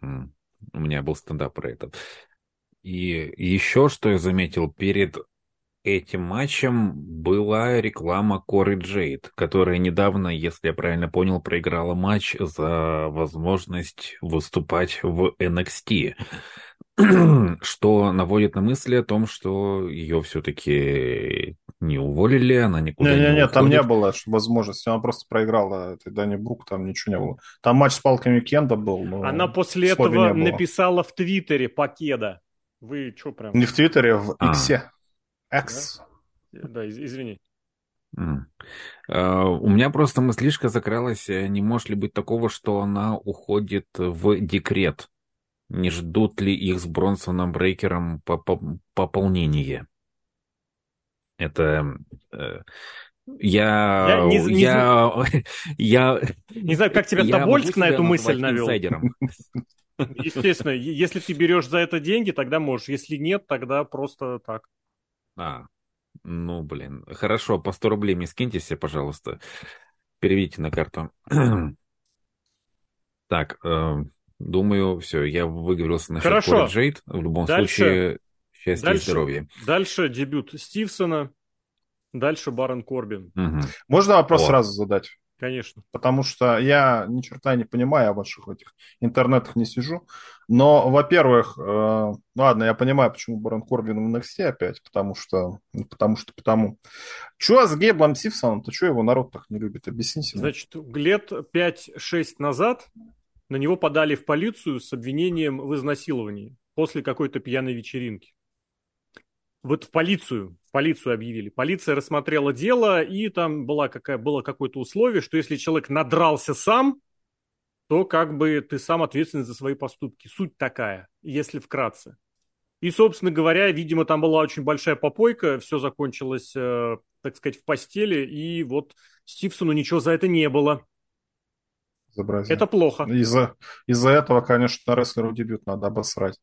У меня был стендап про это. И еще что я заметил, перед этим матчем была реклама Коры Джейд, которая недавно, если я правильно понял, проиграла матч за возможность выступать в NXT. Что наводит на мысли о том, что ее все-таки не уволили, она никуда не, не, не Нет, там не было возможности, она просто проиграла этой Дани Брук, там ничего не было. Там матч с палками Кенда был. Но она после этого написала в Твиттере Покеда. Вы что прям... Не в Твиттере, в а. Иксе. X. Да, да извини. Mm. Uh, у меня просто мыслишка закралась, э, не может ли быть такого, что она уходит в декрет? Не ждут ли их с Бронсоном Брейкером пополнение? Это... Uh, я, я, не, не, я, я, не знаю, как тебя Тобольск на эту мысль навел. Естественно, если ты берешь за это деньги, тогда можешь. Если нет, тогда просто так. А, ну, блин. Хорошо, по 100 рублей мне скиньте себе, пожалуйста. Переведите на карту. так, э, думаю, все, я выговорился насчет Хорошо. Джейд. В любом дальше, случае, счастья дальше, и здоровья. Дальше дебют Стивсона, дальше Барон Корбин. Угу. Можно вопрос О. сразу задать? Конечно. Потому что я ни черта не понимаю о ваших этих интернетах не сижу. Но, во-первых, э, ладно, я понимаю, почему Барон Корбин в NXT опять, потому что, ну, потому что, потому. Чего с Гейблом Симпсоном-то, что его народ так не любит? Объясните. Значит, лет 5-6 назад на него подали в полицию с обвинением в изнасиловании после какой-то пьяной вечеринки. Вот в полицию полицию объявили. Полиция рассмотрела дело, и там была какая, было какое-то условие, что если человек надрался сам, то как бы ты сам ответственен за свои поступки. Суть такая, если вкратце. И, собственно говоря, видимо, там была очень большая попойка, все закончилось, э, так сказать, в постели, и вот Стивсону ничего за это не было. Изобразие. Это плохо. Из-за из этого, конечно, рестлеру дебют надо обосрать.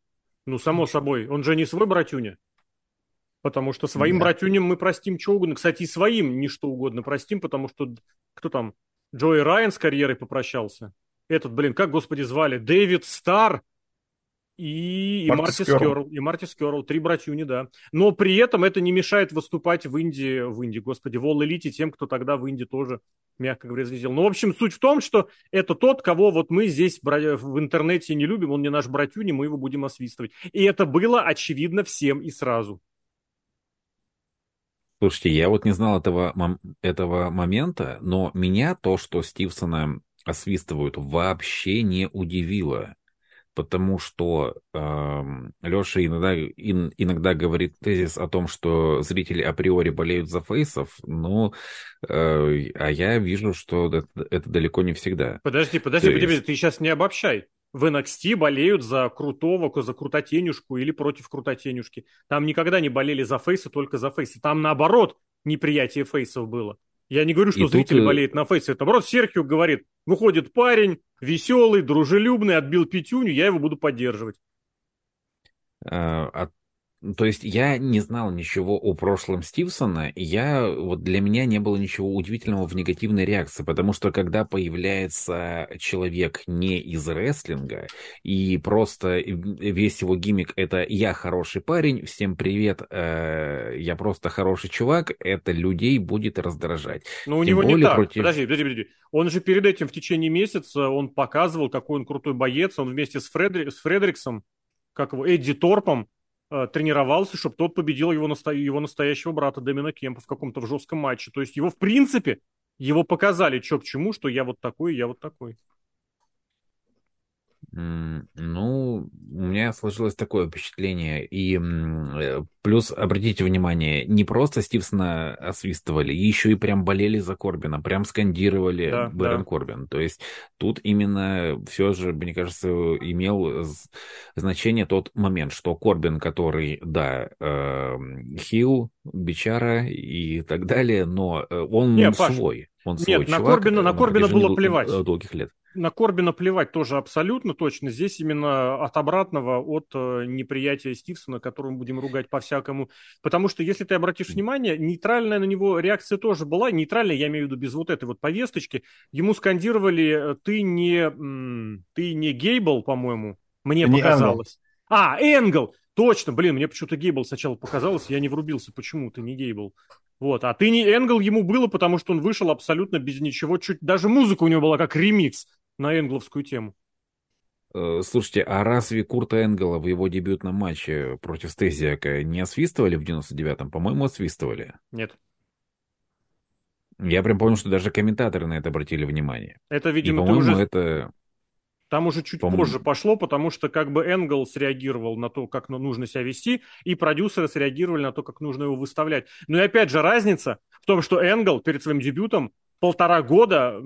Ну, само собой. Он же не свой братюня. Потому что своим да. братюням мы простим что угодно. Кстати, и своим не что угодно простим, потому что кто там? Джои Райан с карьерой попрощался. Этот, блин, как, господи, звали? Дэвид Стар и, и Марти Скерл. И Марти Скерл. Три братюни, да. Но при этом это не мешает выступать в Индии, в Индии, господи, в All Elite тем, кто тогда в Индии тоже, мягко говоря, звездил. Ну, в общем, суть в том, что это тот, кого вот мы здесь в интернете не любим, он не наш братюни, мы его будем освистывать. И это было очевидно всем и сразу. Слушайте, я вот не знал этого, этого момента, но меня то, что Стивсона освистывают, вообще не удивило. Потому что э, Леша иногда, ин, иногда говорит тезис о том, что зрители априори болеют за фейсов, но э, а я вижу, что это, это далеко не всегда. Подожди, подожди, подожди, есть... ты сейчас не обобщай в NXT болеют за крутого, за крутотенюшку или против крутотенюшки. Там никогда не болели за фейса, только за фейса. Там наоборот неприятие фейсов было. Я не говорю, что и зрители тут... Э, болеют на фейсе. Это наоборот Серхио говорит, выходит парень, веселый, дружелюбный, отбил пятюню, я его буду поддерживать. А, а то есть я не знал ничего о прошлом Стивсона, и я, вот для меня не было ничего удивительного в негативной реакции, потому что когда появляется человек не из рестлинга, и просто весь его гиммик это «я хороший парень, всем привет, э, я просто хороший чувак», это людей будет раздражать. Но у Тем него не так. Против... Подожди, подожди, подожди. Он же перед этим в течение месяца, он показывал, какой он крутой боец, он вместе с, Фредри... с Фредериксом, как его, Эдди Торпом, тренировался, чтобы тот победил его, насто... его настоящего брата Дэмина Кемпа в каком-то в жестком матче. То есть его, в принципе, его показали, что к чему, что я вот такой, я вот такой. Ну, у меня сложилось такое впечатление. И э, плюс, обратите внимание, не просто Стивсона освистывали, еще и прям болели за Корбина, прям скандировали да, Бэрон да. Корбин. То есть тут именно все же, мне кажется, имел значение тот момент, что Корбин, который, да, э, хил, бичара и так далее, но э, он Нет, свой. Он свой Нет, чувак, на Корбина, на Корбина было плевать. Долгих лет на Корбина плевать тоже абсолютно точно. Здесь именно от обратного, от э, неприятия Стивсона, которого мы будем ругать по-всякому. Потому что, если ты обратишь внимание, нейтральная на него реакция тоже была. Нейтральная, я имею в виду без вот этой вот повесточки. Ему скандировали, э, ты не, ты не Гейбл, по-моему, мне не показалось. Энгл. А, Энгл! Точно, блин, мне почему-то Гейбл сначала показалось, я не врубился, почему ты не Гейбл. Вот, а ты не Энгл ему было, потому что он вышел абсолютно без ничего, чуть даже музыка у него была как ремикс на энгловскую тему. Э, слушайте, а разве Курта Энгела в его дебютном матче против Стезиака не освистывали в 99-м? По-моему, освистывали. Нет. Я прям помню, что даже комментаторы на это обратили внимание. Это, видимо, И, уже... это... Там уже чуть по-моему... позже пошло, потому что как бы Энгл среагировал на то, как нужно себя вести, и продюсеры среагировали на то, как нужно его выставлять. Но и опять же разница в том, что Энгл перед своим дебютом полтора года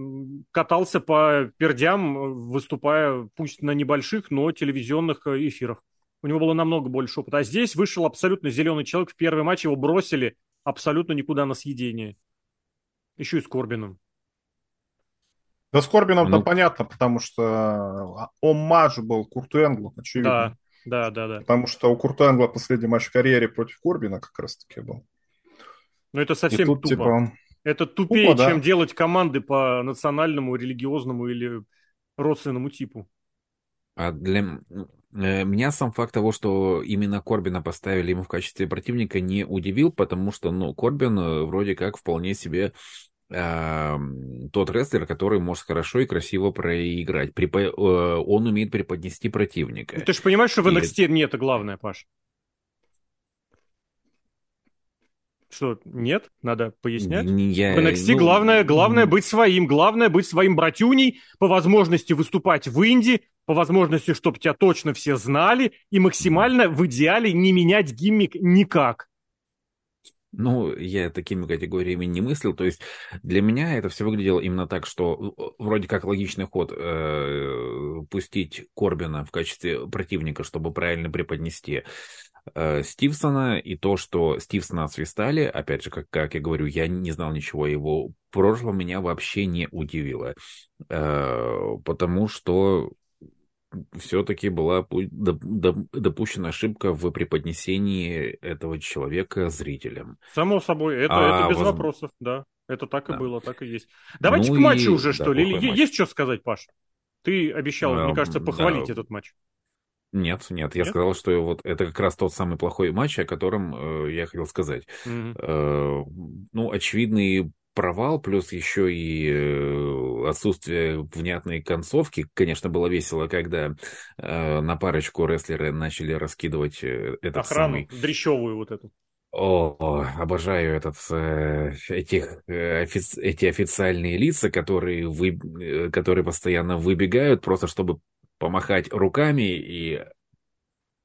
катался по пердям, выступая пусть на небольших, но телевизионных э, эфирах. У него было намного больше опыта. А здесь вышел абсолютно зеленый человек. В первый матч его бросили абсолютно никуда на съедение. Еще и с Корбином. Да с Корбином ну... понятно, потому что а, оммаж был Курту Энглу, очевидно. Да, да, да, да. Потому что у Курту Энгла последний матч в карьере против Корбина как раз-таки был. Ну это совсем тут, тупо. Типа, это тупее, тупо, да. чем делать команды по национальному, религиозному или родственному типу. А для э, меня сам факт того, что именно Корбина поставили ему в качестве противника, не удивил, потому что, ну, Корбин э, вроде как вполне себе э, тот рестлер, который может хорошо и красиво проиграть. Припо... Э, он умеет преподнести противника. Ну, ты же понимаешь, что в NXT и... не это главное, Паш. Что, нет? Надо пояснять? Я, в NXT ну, главное, главное быть своим. Главное быть своим братюней, по возможности выступать в Инди, по возможности, чтобы тебя точно все знали, и максимально в идеале не менять гиммик никак. Ну, я такими категориями не мыслил. То есть для меня это все выглядело именно так, что вроде как логичный ход э, пустить Корбина в качестве противника, чтобы правильно преподнести э, Стивсона, и то, что Стивсона освистали, опять же, как, как я говорю, я не знал ничего его прошлом, меня вообще не удивило. Э, потому что все-таки была допущена ошибка в преподнесении этого человека зрителям. Само собой, это, а, это без воз... вопросов, да. Это так да. и было, так и есть. Давайте ну к матчу и... уже, что да, ли? Матч. есть что сказать, Паш? Ты обещал, а, мне кажется, похвалить да. этот матч. Нет, нет, я нет? сказал, что вот это как раз тот самый плохой матч, о котором э, я хотел сказать. Mm-hmm. Э, ну, очевидный провал, плюс еще и э, отсутствие внятной концовки. Конечно, было весело, когда э, на парочку рестлеры начали раскидывать э, этот Охрану, самый... дрещевую вот эту. О, обожаю этот, э, этих, э, офици... эти официальные лица, которые, вы... Э, которые постоянно выбегают, просто чтобы помахать руками и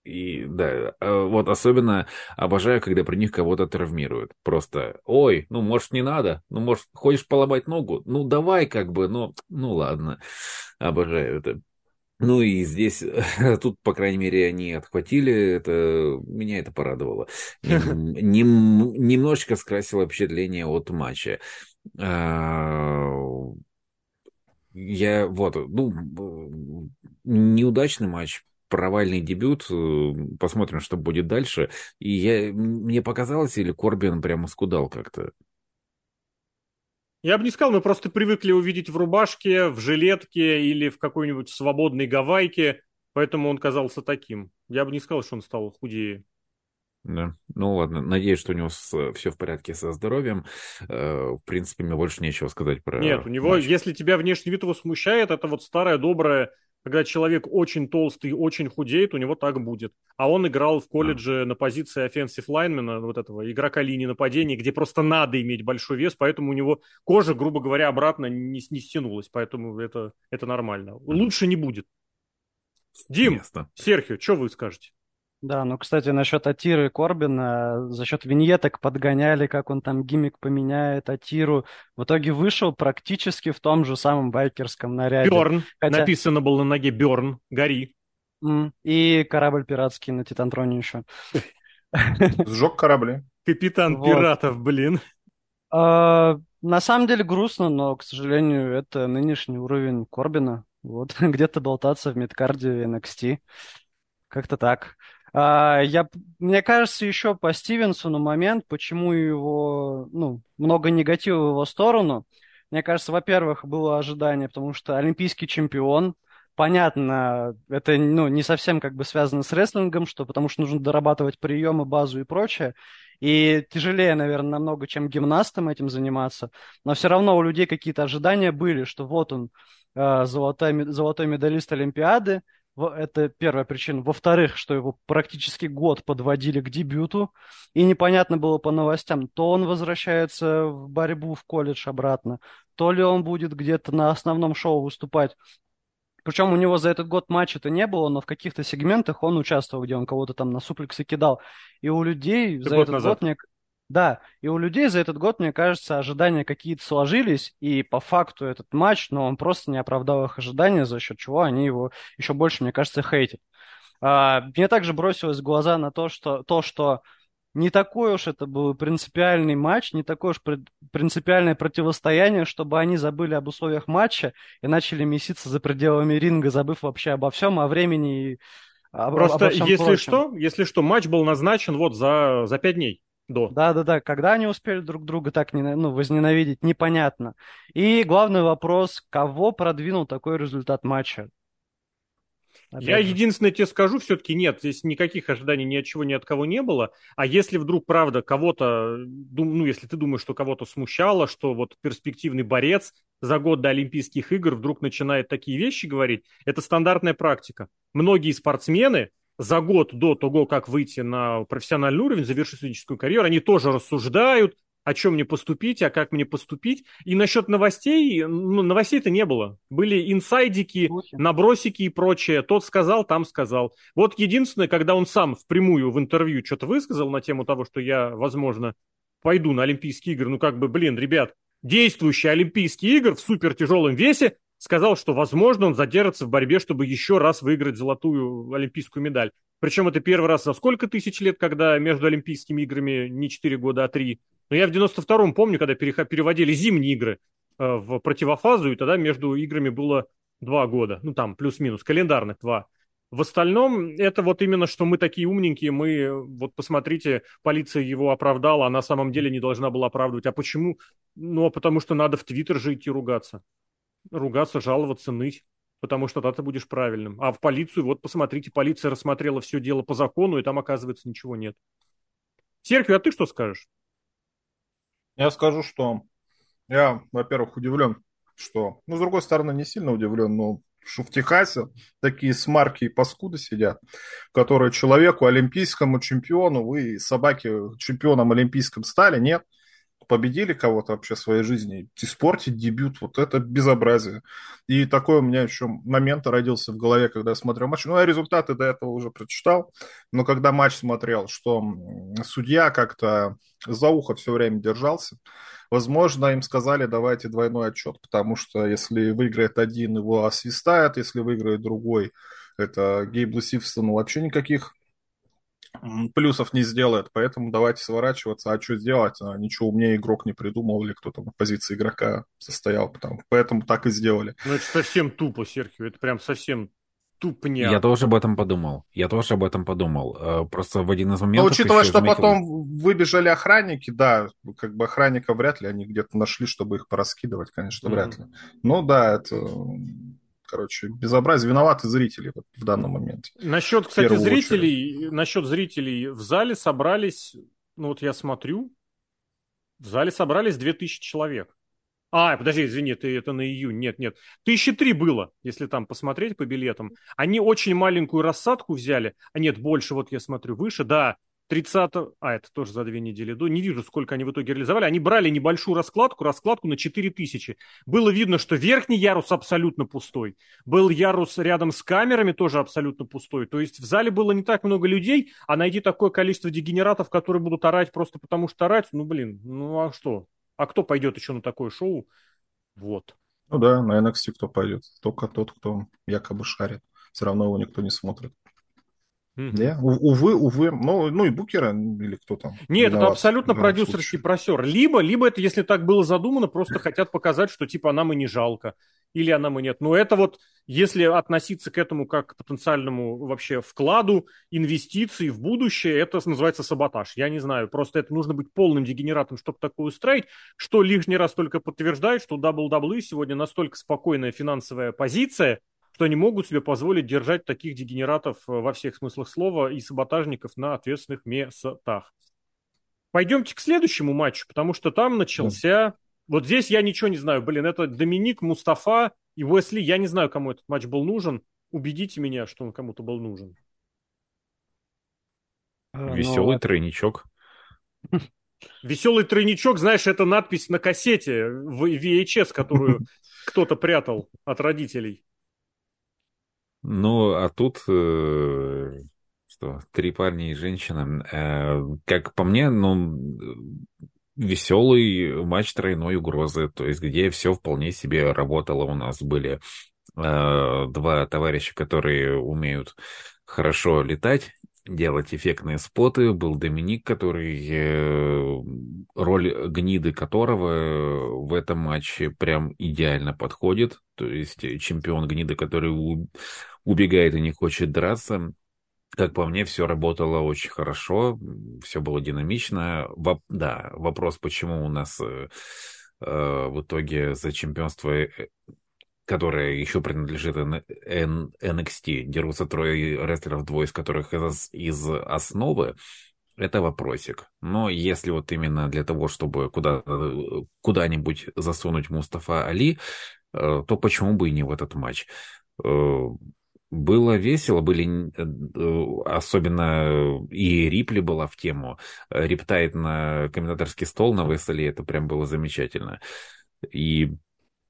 и да, а вот особенно обожаю, когда при них кого-то травмируют. Просто, ой, ну, может, не надо? Ну, может, хочешь поломать ногу? Ну, давай как бы, ну, ну ладно. Обожаю это. Ну и здесь, тут, по крайней мере, они отхватили, это, меня это порадовало. Нем, немножечко скрасило впечатление от матча. Я, вот, ну, неудачный матч, провальный дебют. Э, посмотрим, что будет дальше. И я, мне показалось, или Корбин прямо скудал как-то. Я бы не сказал, мы просто привыкли увидеть в рубашке, в жилетке или в какой-нибудь свободной гавайке, поэтому он казался таким. Я бы не сказал, что он стал худее. Да. Ну ладно, надеюсь, что у него с, все в порядке со здоровьем. Э, в принципе, мне больше нечего сказать про. Нет, у него, матч. если тебя внешний вид его смущает, это вот старая добрая когда человек очень толстый, очень худеет, у него так будет. А он играл в колледже на позиции offensive lineman, вот этого игрока линии нападения, где просто надо иметь большой вес, поэтому у него кожа, грубо говоря, обратно не, не стянулась, поэтому это, это нормально. Лучше не будет. Дим, Ясно. Серхио, что вы скажете? Да, ну, кстати, насчет Атиры и Корбина, за счет виньеток подгоняли, как он там гиммик поменяет Атиру. В итоге вышел практически в том же самом байкерском наряде. Берн, Хотя... написано было на ноге Берн, гори. И корабль пиратский на Титантроне еще. Сжег корабли. Капитан пиратов, блин. А, на самом деле грустно, но, к сожалению, это нынешний уровень Корбина. Вот, где-то болтаться в медкарде NXT. Как-то так. А, я, мне кажется, еще по Стивенсону момент, почему его, ну, много негатива в его сторону. Мне кажется, во-первых, было ожидание, потому что олимпийский чемпион, понятно, это ну, не совсем как бы связано с рестлингом, что потому что нужно дорабатывать приемы, базу и прочее. И тяжелее, наверное, намного, чем гимнастам этим заниматься. Но все равно у людей какие-то ожидания были, что вот он, э, золотой, золотой медалист Олимпиады, это первая причина. Во-вторых, что его практически год подводили к дебюту, и непонятно было по новостям, то он возвращается в борьбу в колледж обратно, то ли он будет где-то на основном шоу выступать. Причем у него за этот год матча-то не было, но в каких-то сегментах он участвовал, где он кого-то там на суплексы кидал. И у людей Ты за этот назад. год, мне, да, и у людей за этот год, мне кажется, ожидания какие-то сложились, и по факту этот матч, но он просто не оправдал их ожидания, за счет чего они его еще больше, мне кажется, хейтят. А, мне также бросилось в глаза на то, что, то, что не такой уж это был принципиальный матч, не такой уж принципиальное противостояние, чтобы они забыли об условиях матча и начали меситься за пределами ринга, забыв вообще обо всем, о времени и Просто, если прочем. что, если что, матч был назначен вот за, за пять дней до. Да-да-да, когда они успели друг друга так не, ну, возненавидеть, непонятно. И главный вопрос, кого продвинул такой результат матча? Опять Я же. единственное тебе скажу, все-таки нет, здесь никаких ожиданий ни от чего, ни от кого не было. А если вдруг, правда, кого-то, ну, если ты думаешь, что кого-то смущало, что вот перспективный борец за год до Олимпийских игр вдруг начинает такие вещи говорить, это стандартная практика. Многие спортсмены за год до того, как выйти на профессиональный уровень, завершить студенческую карьеру, они тоже рассуждают, о чем мне поступить, а как мне поступить. И насчет новостей, ну, новостей-то не было. Были инсайдики, набросики и прочее. Тот сказал, там сказал. Вот единственное, когда он сам впрямую в интервью что-то высказал на тему того, что я, возможно, пойду на Олимпийские игры, ну как бы, блин, ребят, действующий Олимпийские игры в супертяжелом весе, сказал, что, возможно, он задержится в борьбе, чтобы еще раз выиграть золотую олимпийскую медаль. Причем это первый раз за сколько тысяч лет, когда между Олимпийскими играми не 4 года, а 3. Но я в 92-м помню, когда переводили зимние игры э, в противофазу, и тогда между играми было 2 года. Ну, там, плюс-минус, календарных 2. В остальном, это вот именно, что мы такие умненькие, мы, вот посмотрите, полиция его оправдала, а на самом деле не должна была оправдывать. А почему? Ну, а потому что надо в Твиттер же идти ругаться. Ругаться, жаловаться, ныть потому что тогда ты будешь правильным. А в полицию, вот посмотрите, полиция рассмотрела все дело по закону, и там, оказывается, ничего нет. Серхио, а ты что скажешь? Я скажу, что я, во-первых, удивлен, что, ну, с другой стороны, не сильно удивлен, но что в Техасе такие смарки и паскуды сидят, которые человеку, олимпийскому чемпиону, вы собаки чемпионом олимпийским стали, нет, победили кого-то вообще в своей жизни, испортить дебют, вот это безобразие. И такой у меня еще момент родился в голове, когда я смотрел матч. Ну, я результаты до этого уже прочитал, но когда матч смотрел, что судья как-то за ухо все время держался, возможно, им сказали, давайте двойной отчет, потому что если выиграет один, его освистает, если выиграет другой, это Гейблу Сифстону вообще никаких плюсов не сделает, поэтому давайте сворачиваться. А что сделать? А, ничего умнее игрок не придумал или кто-то на позиции игрока состоял, потому, поэтому так и сделали. Ну это совсем тупо, Серхио, это прям совсем тупня. Я тоже об этом подумал. Я тоже об этом подумал. Э, просто в один из моментов... Но учитывая, что заметил... потом выбежали охранники, да, как бы охранников вряд ли они где-то нашли, чтобы их пораскидывать, конечно, mm-hmm. вряд ли. Ну да, это короче, безобразие. Виноваты зрители вот в данном моменте. Насчет, кстати, зрителей, очередь. насчет зрителей в зале собрались, ну вот я смотрю, в зале собрались 2000 человек. А, подожди, извини, ты это на июнь. Нет, нет. Тысячи три было, если там посмотреть по билетам. Они очень маленькую рассадку взяли. А нет, больше, вот я смотрю, выше, да. 30... А, это тоже за две недели до. Не вижу, сколько они в итоге реализовали. Они брали небольшую раскладку, раскладку на 4000. Было видно, что верхний ярус абсолютно пустой. Был ярус рядом с камерами тоже абсолютно пустой. То есть в зале было не так много людей, а найти такое количество дегенератов, которые будут орать просто потому что орать, ну, блин, ну а что? А кто пойдет еще на такое шоу? Вот. Ну да, на NXT кто пойдет? Только тот, кто якобы шарит. Все равно его никто не смотрит. Mm-hmm. Да? Увы, увы. Ну, ну и Букера или кто там. Нет, это абсолютно продюсерский просер. Либо, либо это, если так было задумано, просто хотят показать, что типа нам и не жалко. Или она мы нет. Но это вот, если относиться к этому как к потенциальному вообще вкладу, инвестиции в будущее, это называется саботаж. Я не знаю, просто это нужно быть полным дегенератом, чтобы такое устроить, что лишний раз только подтверждает, что у WWE сегодня настолько спокойная финансовая позиция, что они могут себе позволить держать таких дегенератов э, во всех смыслах слова и саботажников на ответственных местах. Пойдемте к следующему матчу, потому что там начался... Вот здесь я ничего не знаю. Блин, это Доминик, Мустафа и Уэсли. Я не знаю, кому этот матч был нужен. Убедите меня, что он кому-то был нужен. А, Веселый Но... тройничок. Веселый тройничок, знаешь, это надпись на кассете в VHS, которую кто-то прятал от родителей. Ну, а тут э, что, три парня и женщина. Э, как по мне, ну, веселый матч тройной угрозы, то есть где все вполне себе работало. У нас были э, два товарища, которые умеют хорошо летать, делать эффектные споты. Был Доминик, который э, роль гниды которого в этом матче прям идеально подходит. То есть чемпион гниды, который убегает и не хочет драться. Как по мне, все работало очень хорошо, все было динамично. Воп- да, вопрос, почему у нас э, э, в итоге за чемпионство э, которая еще принадлежит NXT, дерутся трое рестлеров, двое из которых из, из основы, это вопросик. Но если вот именно для того, чтобы куда, куда-нибудь засунуть Мустафа Али, э, то почему бы и не в этот матч? Э, было весело, были э, особенно и Рипли была в тему. Риптайт на комментаторский стол на Веселе, это прям было замечательно. И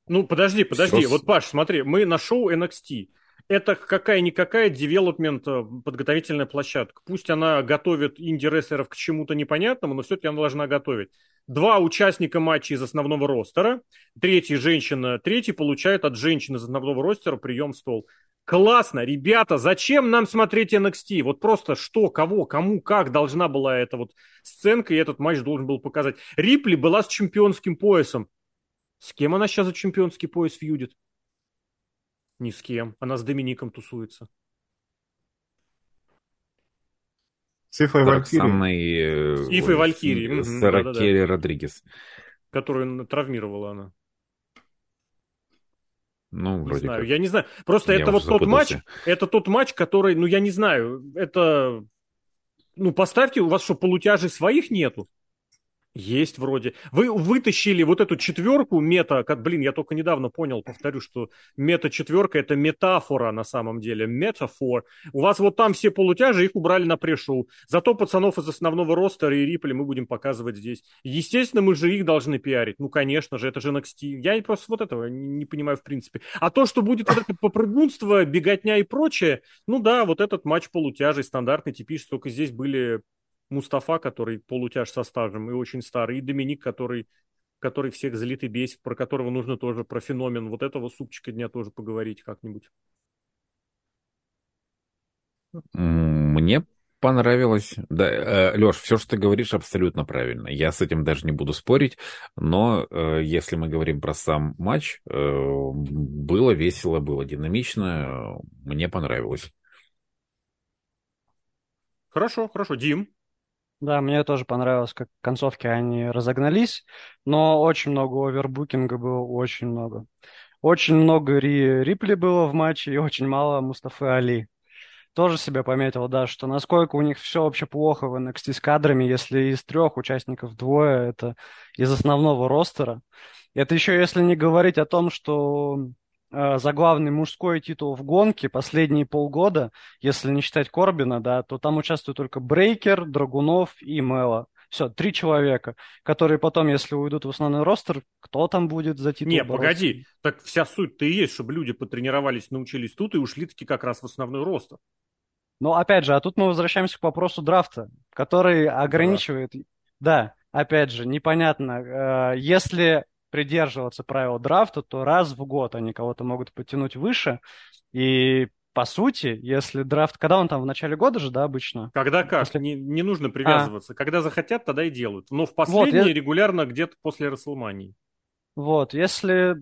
ну, подожди, подожди. Все... Вот, Паш, смотри, мы на шоу NXT. Это какая-никакая девелопмент, э, подготовительная площадка. Пусть она готовит инди-рестлеров к чему-то непонятному, но все-таки она должна готовить. Два участника матча из основного ростера, третий женщина, третий получает от женщины из основного ростера прием стол. Классно, ребята, зачем нам смотреть NXT? Вот просто что, кого, кому, как должна была эта вот сценка, и этот матч должен был показать. Рипли была с чемпионским поясом. С кем она сейчас за чемпионский пояс фьюдит? Ни с кем. Она с Домиником тусуется. С Ифой Валькирией. С Ифой Валькирией. С Ракели Родригес. Которую травмировала она. Ну, не вроде знаю, как. я не знаю. Просто я это вот тот матч, это тот матч, который, ну, я не знаю, это, ну, поставьте, у вас что, полутяжей своих нету? Есть вроде. Вы вытащили вот эту четверку мета, как, блин, я только недавно понял, повторю, что мета-четверка это метафора на самом деле, метафор. У вас вот там все полутяжи, их убрали на пришоу. Зато пацанов из основного ростера и Рипли мы будем показывать здесь. Естественно, мы же их должны пиарить. Ну, конечно же, это же NXT. Я просто вот этого не понимаю в принципе. А то, что будет вот это попрыгунство, беготня и прочее, ну да, вот этот матч полутяжей стандартный, типичный, только здесь были Мустафа, который полутяж со стажем и очень старый, и Доминик, который, который всех злит и бесит, про которого нужно тоже, про феномен вот этого супчика дня тоже поговорить как-нибудь. Мне понравилось. Да, э, Леш, все, что ты говоришь, абсолютно правильно. Я с этим даже не буду спорить, но э, если мы говорим про сам матч, э, было весело, было динамично, мне понравилось. Хорошо, хорошо. Дим? Да, мне тоже понравилось, как концовки они разогнались, но очень много овербукинга было, очень много. Очень много Ри Рипли было в матче и очень мало Мустафы Али. Тоже себя пометил, да, что насколько у них все вообще плохо в NXT с кадрами, если из трех участников двое, это из основного ростера. Это еще если не говорить о том, что за главный мужской титул в гонке последние полгода, если не считать Корбина, да, то там участвуют только Брейкер, Драгунов и Мэла. Все, три человека, которые потом, если уйдут в основной ростер, кто там будет за титул Не, бороться? погоди, так вся суть-то и есть, чтобы люди потренировались, научились тут и ушли таки как раз в основной ростер. Но опять же, а тут мы возвращаемся к вопросу драфта, который ограничивает... Да, да опять же, непонятно. Э, если придерживаться правил драфта, то раз в год они кого-то могут потянуть выше. И по сути, если драфт, когда он там в начале года же, да, обычно? Когда как, после... не, не нужно привязываться. А. Когда захотят, тогда и делают. Но в последние вот, я... регулярно где-то после Расселмании. Вот, если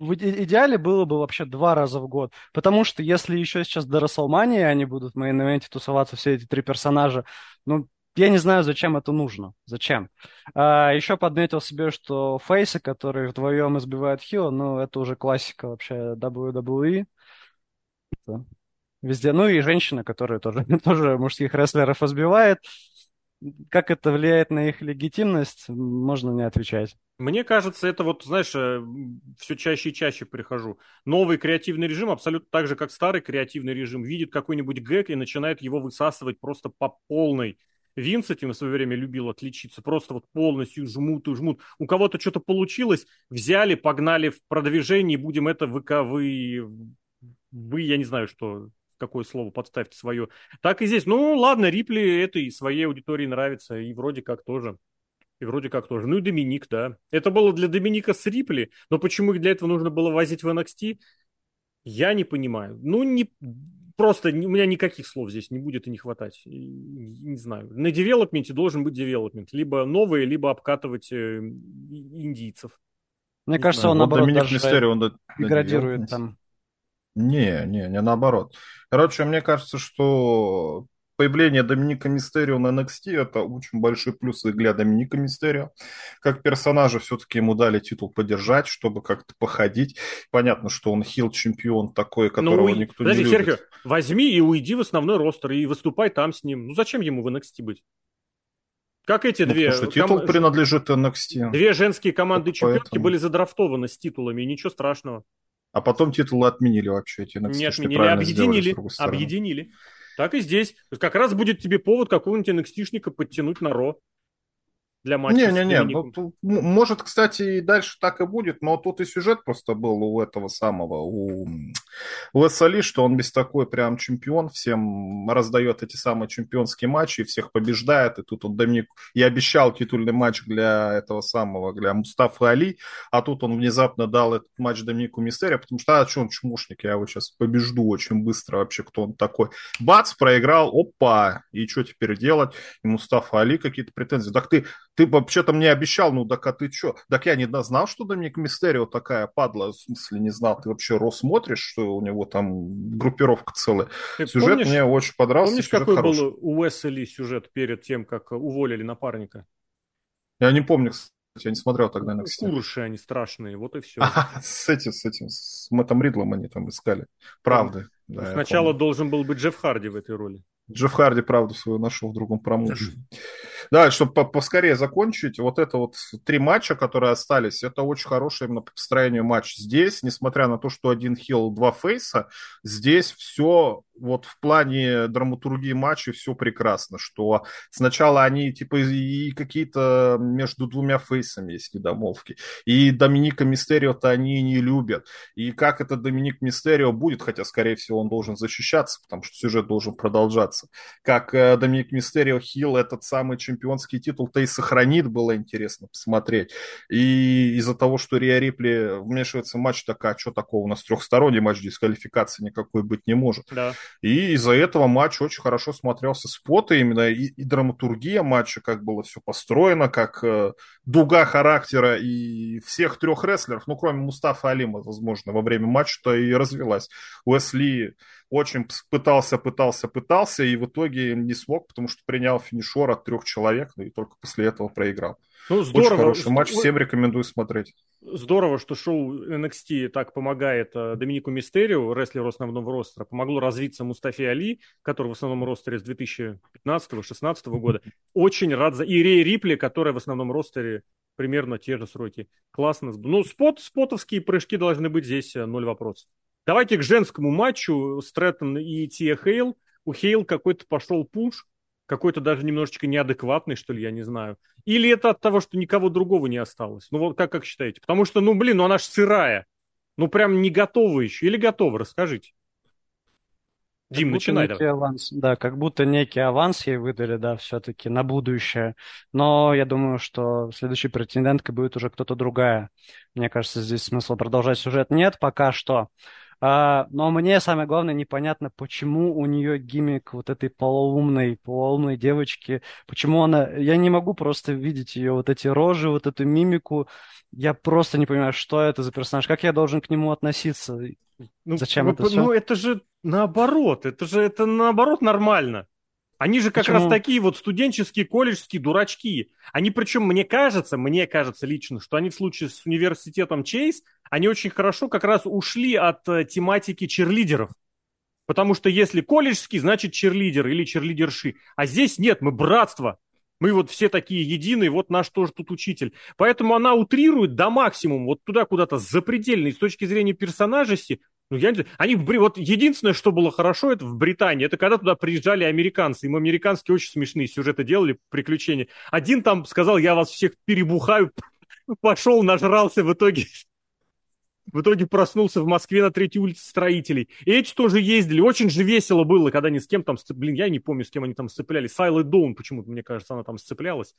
в идеале было бы вообще два раза в год. Потому что если еще сейчас до Расселмании они будут в мейн-эвенте тусоваться, все эти три персонажа, ну, я не знаю, зачем это нужно. Зачем? А, еще подметил себе, что фейсы, которые вдвоем избивают Хилла, ну, это уже классика вообще WWE. Везде. Ну и женщина, которая тоже, тоже мужских рестлеров избивает. Как это влияет на их легитимность, можно не отвечать. Мне кажется, это вот, знаешь, э, все чаще и чаще прихожу. Новый креативный режим, абсолютно так же, как старый креативный режим, видит какой-нибудь гэг и начинает его высасывать просто по полной Винс этим в свое время любил отличиться. Просто вот полностью жмут и жмут. У кого-то что-то получилось, взяли, погнали в продвижение, будем это вы, вы, вы, я не знаю, что, какое слово подставьте свое. Так и здесь. Ну, ладно, Рипли этой своей аудитории нравится, и вроде как тоже. И вроде как тоже. Ну и Доминик, да. Это было для Доминика с Рипли, но почему их для этого нужно было возить в NXT, я не понимаю. Ну, не просто у меня никаких слов здесь не будет и не хватать. Не знаю. На девелопменте должен быть девелопмент. Либо новые, либо обкатывать э, индийцев. Мне не кажется, знаю. он, вот наоборот, даже Мистерио, он деградирует там. Не, не, не наоборот. Короче, мне кажется, что появление Доминика Мистерио на NXT это очень большой плюс для Доминика Мистерио. Как персонажа все-таки ему дали титул поддержать, чтобы как-то походить. Понятно, что он хил-чемпион такой, которого ну, никто подожди, не любит. Серхио, возьми и уйди в основной ростер и выступай там с ним. Ну зачем ему в NXT быть? Как эти ну, две... Потому что титул ком... принадлежит NXT. Две женские команды чемпионки Поэтому... были задрафтованы с титулами, и ничего страшного. А потом титулы отменили вообще эти NXT. Не отменили, объединили. Сделали, объединили. Так и здесь. Как раз будет тебе повод какого-нибудь NXT-шника подтянуть на Ро для матча. Не-не-не, ну, может, кстати, и дальше так и будет, но тут и сюжет просто был у этого самого, у Лесали, что он без такой прям чемпион, всем раздает эти самые чемпионские матчи, всех побеждает, и тут он Доминик, я обещал титульный матч для этого самого, для Мустафа Али, а тут он внезапно дал этот матч Доминику Мистерия, потому что, а что он чмушник, я его сейчас побежду очень быстро вообще, кто он такой. Бац, проиграл, опа, и что теперь делать? И Мустафа Али какие-то претензии. Так ты ты вообще-то мне обещал, ну так а ты что? Так я не знал, что Доминик Мистерио такая падла, в смысле не знал. Ты вообще Рос смотришь, что у него там группировка целая. Ты сюжет помнишь, мне очень понравился. Помнишь, какой хороший. был у Уэсли сюжет перед тем, как уволили напарника? Я не помню, я не смотрел тогда на NXT. Курши они страшные, вот и все. А, с этим, с этим, с Мэттом Ридлом они там искали. Правды. Да, Сначала должен был быть Джефф Харди в этой роли. Джефф Харди правду свою нашел в другом промоушене. Да, чтобы поскорее закончить, вот это вот три матча, которые остались, это очень хорошее именно по построению матч. Здесь, несмотря на то, что один хилл, два фейса, здесь все вот в плане драматургии матча все прекрасно, что сначала они типа и какие-то между двумя фейсами есть недомолвки, и Доминика Мистерио-то они не любят, и как этот Доминик Мистерио будет, хотя, скорее всего, он должен защищаться, потому что сюжет должен продолжаться, как э, Доминик Мистерио Хилл этот самый чемпионский титул-то и сохранит, было интересно посмотреть, и из-за того, что Риа Рипли вмешивается в матч, такая, что такого, у нас трехсторонний матч, дисквалификации никакой быть не может. Да. И из-за этого матч очень хорошо смотрелся споты, именно и, и драматургия матча, как было все построено, как э, дуга характера и всех трех рестлеров, ну, кроме Мустафа Алима, возможно, во время матча-то и развелась. Уэсли очень пытался, пытался, пытался, и в итоге не смог, потому что принял финишер от трех человек, и только после этого проиграл. Ну, здорово. Очень хороший матч, всем рекомендую смотреть. Здорово, что шоу NXT так помогает э, Доминику Мистерио, рестлеру основного ростера, помогло развиться Мустафе Али, который в основном ростере с 2015-2016 года. Очень рад за... И Рей Рипли, которая в основном ростере примерно те же сроки. Классно. Ну, спот, спотовские прыжки должны быть здесь, э, ноль вопросов. Давайте к женскому матчу Стрэттон и Тия Хейл. У Хейл какой-то пошел пуш, какой-то даже немножечко неадекватный, что ли, я не знаю. Или это от того, что никого другого не осталось? Ну вот как, как считаете? Потому что, ну блин, ну она ж сырая. Ну прям не готова еще. Или готова? Расскажите. Дим, как начинай давай. Аванс, да, как будто некий аванс ей выдали, да, все-таки на будущее. Но я думаю, что следующей претенденткой будет уже кто-то другая. Мне кажется, здесь смысла продолжать сюжет нет пока что. А, но мне самое главное непонятно, почему у нее гиммик вот этой полуумной, полуумной девочки, почему она... Я не могу просто видеть ее вот эти рожи, вот эту мимику. Я просто не понимаю, что это за персонаж, как я должен к нему относиться. Ну, Зачем это все? Ну, это же наоборот, это же это наоборот нормально. Они же как Почему? раз такие вот студенческие, колледжские дурачки. Они причем, мне кажется, мне кажется лично, что они в случае с университетом Чейз, они очень хорошо как раз ушли от э, тематики черлидеров. Потому что если колледжский, значит черлидер или черлидерши. А здесь нет, мы братство. Мы вот все такие единые, вот наш тоже тут учитель. Поэтому она утрирует до максимума, вот туда куда-то запредельный с точки зрения персонажности, ну, я не знаю. Они, вот единственное, что было хорошо, это в Британии, это когда туда приезжали американцы. Им американские очень смешные сюжеты делали, приключения. Один там сказал, я вас всех перебухаю, пошел, нажрался, в итоге в итоге проснулся в Москве на третьей улице строителей. И эти тоже ездили. Очень же весело было, когда они с кем там... Блин, я не помню, с кем они там сцеплялись. Сайлы Доун почему-то, мне кажется, она там сцеплялась.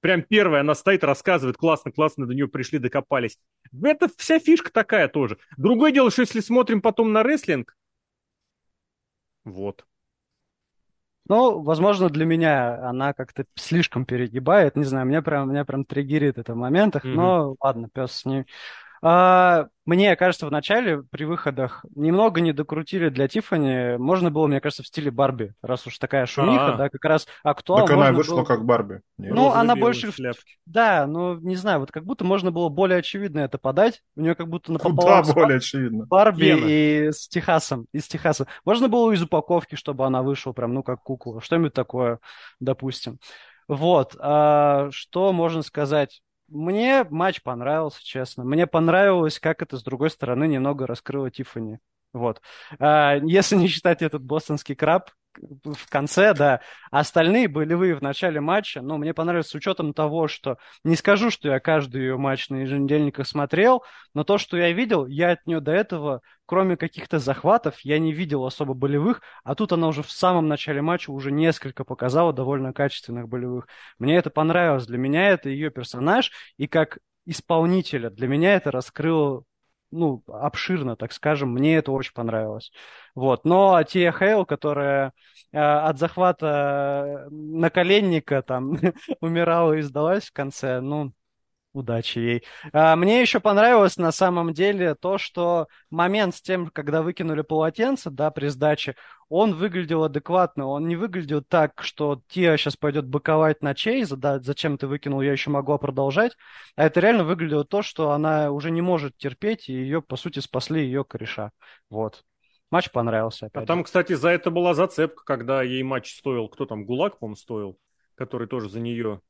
Прям первая, она стоит, рассказывает, классно, классно, до нее пришли, докопались. Это вся фишка такая тоже. Другое дело, что если смотрим потом на рестлинг, Вот. Ну, возможно, для меня она как-то слишком перегибает. Не знаю, меня прям, меня прям триггерит это в моментах. Mm-hmm. Но ладно, пес с ней. А, мне кажется, в начале при выходах немного не докрутили для Тифани. Можно было, мне кажется, в стиле Барби, раз уж такая шумиха, А-а-а. да, как раз актуал. Так она вышла было... как Барби. Нет. Ну, она больше... Шляпки. Да, ну, не знаю, вот как будто можно было более очевидно это подать. У нее как будто напополам Куда более очевидно? Барби Гена. и с Техасом, из Техаса. Можно было из упаковки, чтобы она вышла прям, ну, как кукла. Что-нибудь такое, допустим. Вот. А, что можно сказать? Мне матч понравился, честно. Мне понравилось, как это, с другой стороны, немного раскрыло Тиффани. Вот. А, если не считать этот бостонский краб, в конце, да. Остальные болевые в начале матча, ну, мне понравилось с учетом того, что не скажу, что я каждый ее матч на еженедельниках смотрел, но то, что я видел, я от нее до этого, кроме каких-то захватов, я не видел особо болевых, а тут она уже в самом начале матча уже несколько показала довольно качественных болевых. Мне это понравилось. Для меня это ее персонаж, и как исполнителя для меня это раскрыло ну, обширно, так скажем. Мне это очень понравилось. Вот. Но Тия Хейл, которая э, от захвата наколенника там умирала и сдалась в конце, ну, Удачи ей. А, мне еще понравилось на самом деле то, что момент с тем, когда выкинули полотенце, да, при сдаче, он выглядел адекватно, он не выглядел так, что Тия сейчас пойдет быковать на Чейза, да, зачем ты выкинул, я еще могла продолжать, а это реально выглядело то, что она уже не может терпеть, и ее, по сути, спасли ее кореша. Вот. Матч понравился. Опять а там, кстати, за это была зацепка, когда ей матч стоил, кто там, Гулак, по-моему, стоил, который тоже за нее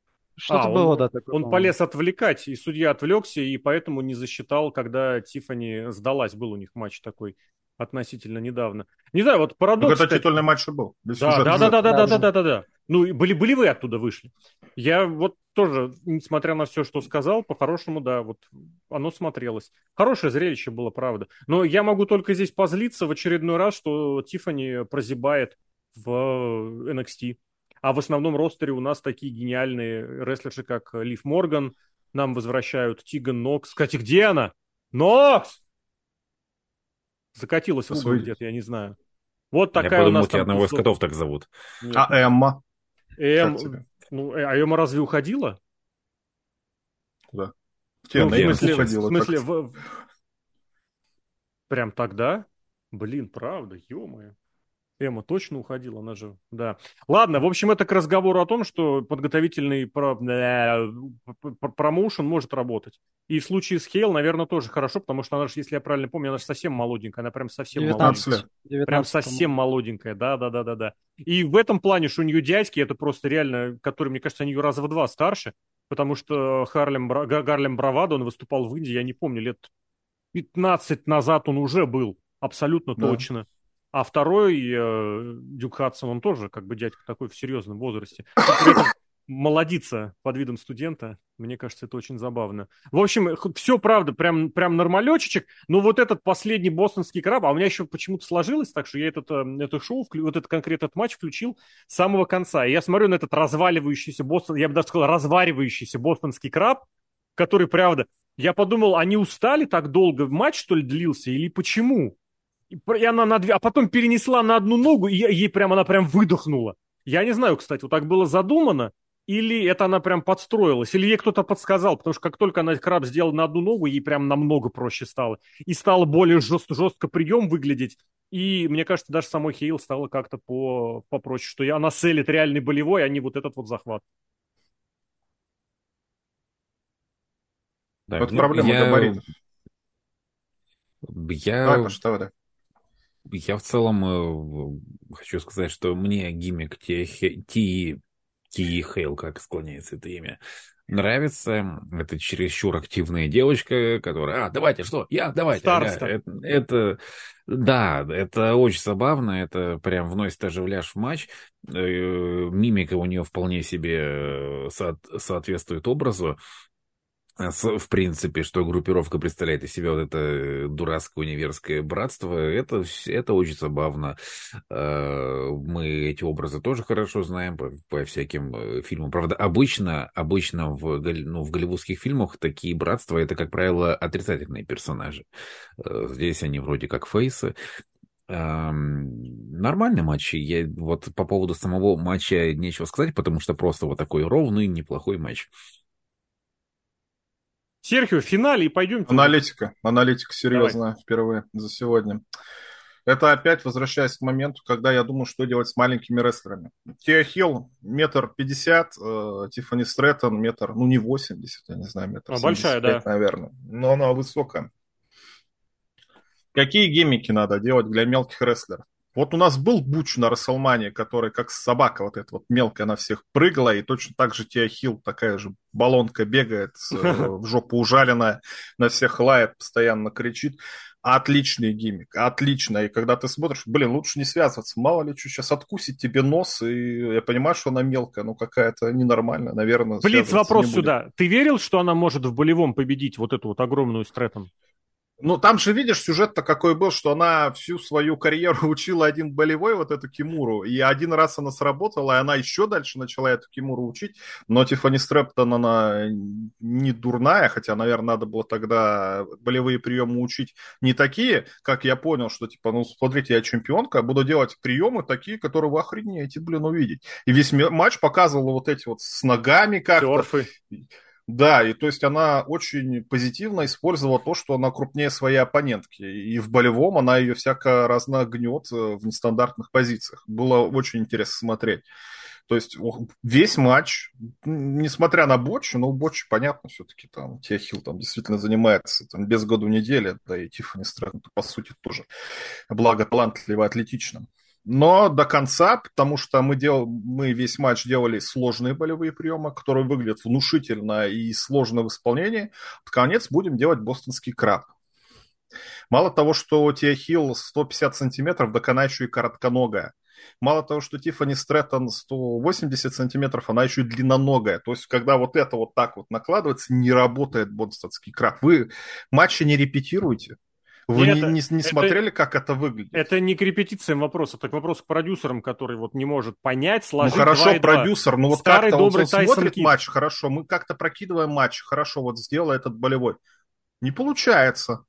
что-то а, было, он, да. Такое, он полез отвлекать, и судья отвлекся, и поэтому не засчитал, когда Тифани сдалась. Был у них матч такой относительно недавно. Не знаю, вот парадокс... Это титульный матч был. Да, да, да, да, да, да, да, да, да, да. Ну, были, были вы оттуда вышли. Я вот тоже, несмотря на все, что сказал, по-хорошему, да, вот оно смотрелось. Хорошее зрелище было, правда. Но я могу только здесь позлиться в очередной раз, что Тифани прозябает в NXT. А в основном ростере у нас такие гениальные рестлерши, как Лив Морган, нам возвращают Тиган Нокс. Кстати, где она? Нокс! Закатилась в свой где-то, я не знаю. Вот такая я у нас тебя одного из котов так зовут. Нет. А Эмма? Эм... Ну, э, а Эмма разве уходила? Куда? Ну, в смысле, уходила, в смысле в... прям тогда? Блин, правда, ё-моё. Эмма точно уходила, она же, да. Ладно, в общем, это к разговору о том, что подготовительный про... промоушен может работать. И в случае с Хейл, наверное, тоже хорошо, потому что она же, если я правильно помню, она же совсем молоденькая, она прям совсем 19 молоденькая. 19, прям совсем молоденькая, да-да-да-да-да. И в этом плане, что у нее дядьки, это просто реально, который, мне кажется, они ее раза в два старше, потому что Харлем, Гарлем Бравадо, он выступал в Индии, я не помню, лет 15 назад он уже был, абсолютно да. точно. А второй, э, Дюк Хадсон, он тоже как бы дядька такой в серьезном возрасте. молодиться под видом студента, мне кажется, это очень забавно. В общем, все правда, прям, прям нормалечечек, но вот этот последний бостонский краб, а у меня еще почему-то сложилось так, что я этот, э, это шоу, вот этот конкретно этот матч включил с самого конца. И я смотрю на этот разваливающийся Бостон, я бы даже сказал, разваривающийся бостонский краб, который, правда, я подумал, они устали так долго, матч, что ли, длился, или почему? И она на две, а потом перенесла на одну ногу, и ей прям, она прям выдохнула. Я не знаю, кстати, вот так было задумано, или это она прям подстроилась, или ей кто-то подсказал, потому что как только она краб сделала на одну ногу, ей прям намного проще стало. И стало более жест, жестко прием выглядеть. И мне кажется, даже самой Хейл стало как-то по, попроще, что она селит реальный болевой, а не вот этот вот захват. Да, вот ну, проблема я... габаритов. Я... Давай, Паша, давай, давай. Я в целом э, хочу сказать, что мне гиммик Ти, Ти, Ти Хейл, как склоняется это имя, нравится. Это чересчур активная девочка, которая, а, давайте, что? Я, давайте. Староста. Ага. Это, это, да, это очень забавно, это прям вносит оживляж в матч. Э, мимика у нее вполне себе э, со соответствует образу в принципе, что группировка представляет из себя вот это дурацкое универское братство, это, это очень забавно. А, мы эти образы тоже хорошо знаем по, по всяким э, фильмам. Правда, обычно, обычно в, ну, в голливудских фильмах такие братства, это, как правило, отрицательные персонажи. Э, здесь они вроде как фейсы. Нормальный матч. Я вот по поводу самого матча нечего сказать, потому что просто вот такой ровный, неплохой матч. Серхио, в финале и пойдем. Аналитика. Аналитика серьезная Давай. впервые за сегодня. Это опять возвращаясь к моменту, когда я думаю, что делать с маленькими рестлерами. Тиа Хилл метр пятьдесят, э, Тиффани Стрэттон метр, ну не 80, я не знаю, метр а, большая, да. наверное. Но она высокая. Какие гиммики надо делать для мелких рестлеров? Вот у нас был Буч на Расселмане, который как собака вот эта вот мелкая на всех прыгала, и точно так же Тиа Хилл, такая же баллонка бегает, э, в жопу ужаленная, на всех лает, постоянно кричит. Отличный гиммик, отлично. И когда ты смотришь, блин, лучше не связываться. Мало ли, что сейчас откусит тебе нос, и я понимаю, что она мелкая, но какая-то ненормальная, наверное. Блиц, вопрос сюда. Ты верил, что она может в болевом победить вот эту вот огромную Стрэттон? Ну, там же, видишь, сюжет-то какой был, что она всю свою карьеру учила один болевой, вот эту Кимуру, и один раз она сработала, и она еще дальше начала эту Кимуру учить, но Тиффани Стрэптон, она не дурная, хотя, наверное, надо было тогда болевые приемы учить не такие, как я понял, что, типа, ну, смотрите, я чемпионка, буду делать приемы такие, которые вы охренеете, блин, увидеть. И весь матч показывал вот эти вот с ногами как-то. Серфы. Да, и то есть она очень позитивно использовала то, что она крупнее своей оппонентки. И в болевом она ее всяко разно гнет э, в нестандартных позициях. Было очень интересно смотреть. То есть весь матч, несмотря на Бочи, но у понятно, все-таки там Техил там действительно занимается там, без году недели, да и Тиффани Стрэттон, по сути, тоже благо талантливо, атлетично но до конца, потому что мы, дел... мы весь матч делали сложные болевые приемы, которые выглядят внушительно и сложно в исполнении. Под конец будем делать бостонский краб. Мало того, что Тия Хилл 150 сантиметров, так она еще и коротконогая. Мало того, что Тиффани Стрэттон 180 сантиметров, она еще и длинноногая. То есть, когда вот это вот так вот накладывается, не работает бостонский краб. Вы матчи не репетируете. Вы не, не, не смотрели, это, как это выглядит? Это не к репетициям вопрос, это к вопросу к продюсерам, который вот не может понять, сложить Ну хорошо, продюсер, ну вот как-то он, он смотрит Кит. матч, хорошо, мы как-то прокидываем матч, хорошо, вот сделай этот болевой. Не получается.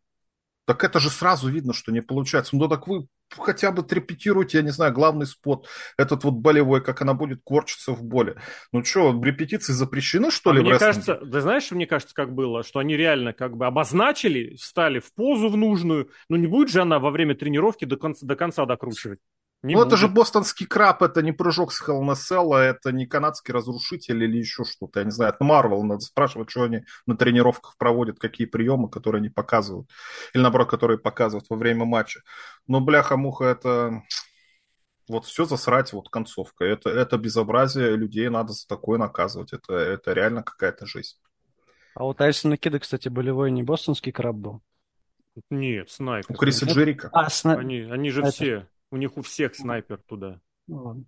Так это же сразу видно, что не получается. Ну так вы хотя бы репетируйте, я не знаю, главный спот, этот вот болевой, как она будет корчиться в боли. Ну что, репетиции запрещены, что а ли, мне кажется, ты знаешь, мне кажется, как было, что они реально как бы обозначили, встали в позу в нужную, но не будет же она во время тренировки до конца, до конца докручивать. Не ну, будет. это же бостонский краб, это не прыжок с Hell это не канадский разрушитель или еще что-то. Я не знаю, это Марвел, надо спрашивать, что они на тренировках проводят, какие приемы, которые они показывают. Или, наоборот, которые показывают во время матча. Но, бляха-муха, это... Вот все засрать, вот концовка. Это, это безобразие, людей надо за такое наказывать. Это, это реально какая-то жизнь. А у Тайсона Кида, кстати, болевой не бостонский краб был? Нет, снайпер. У Криса Джерика. А, сна... они, они же это... все у них у всех снайпер туда. Ну,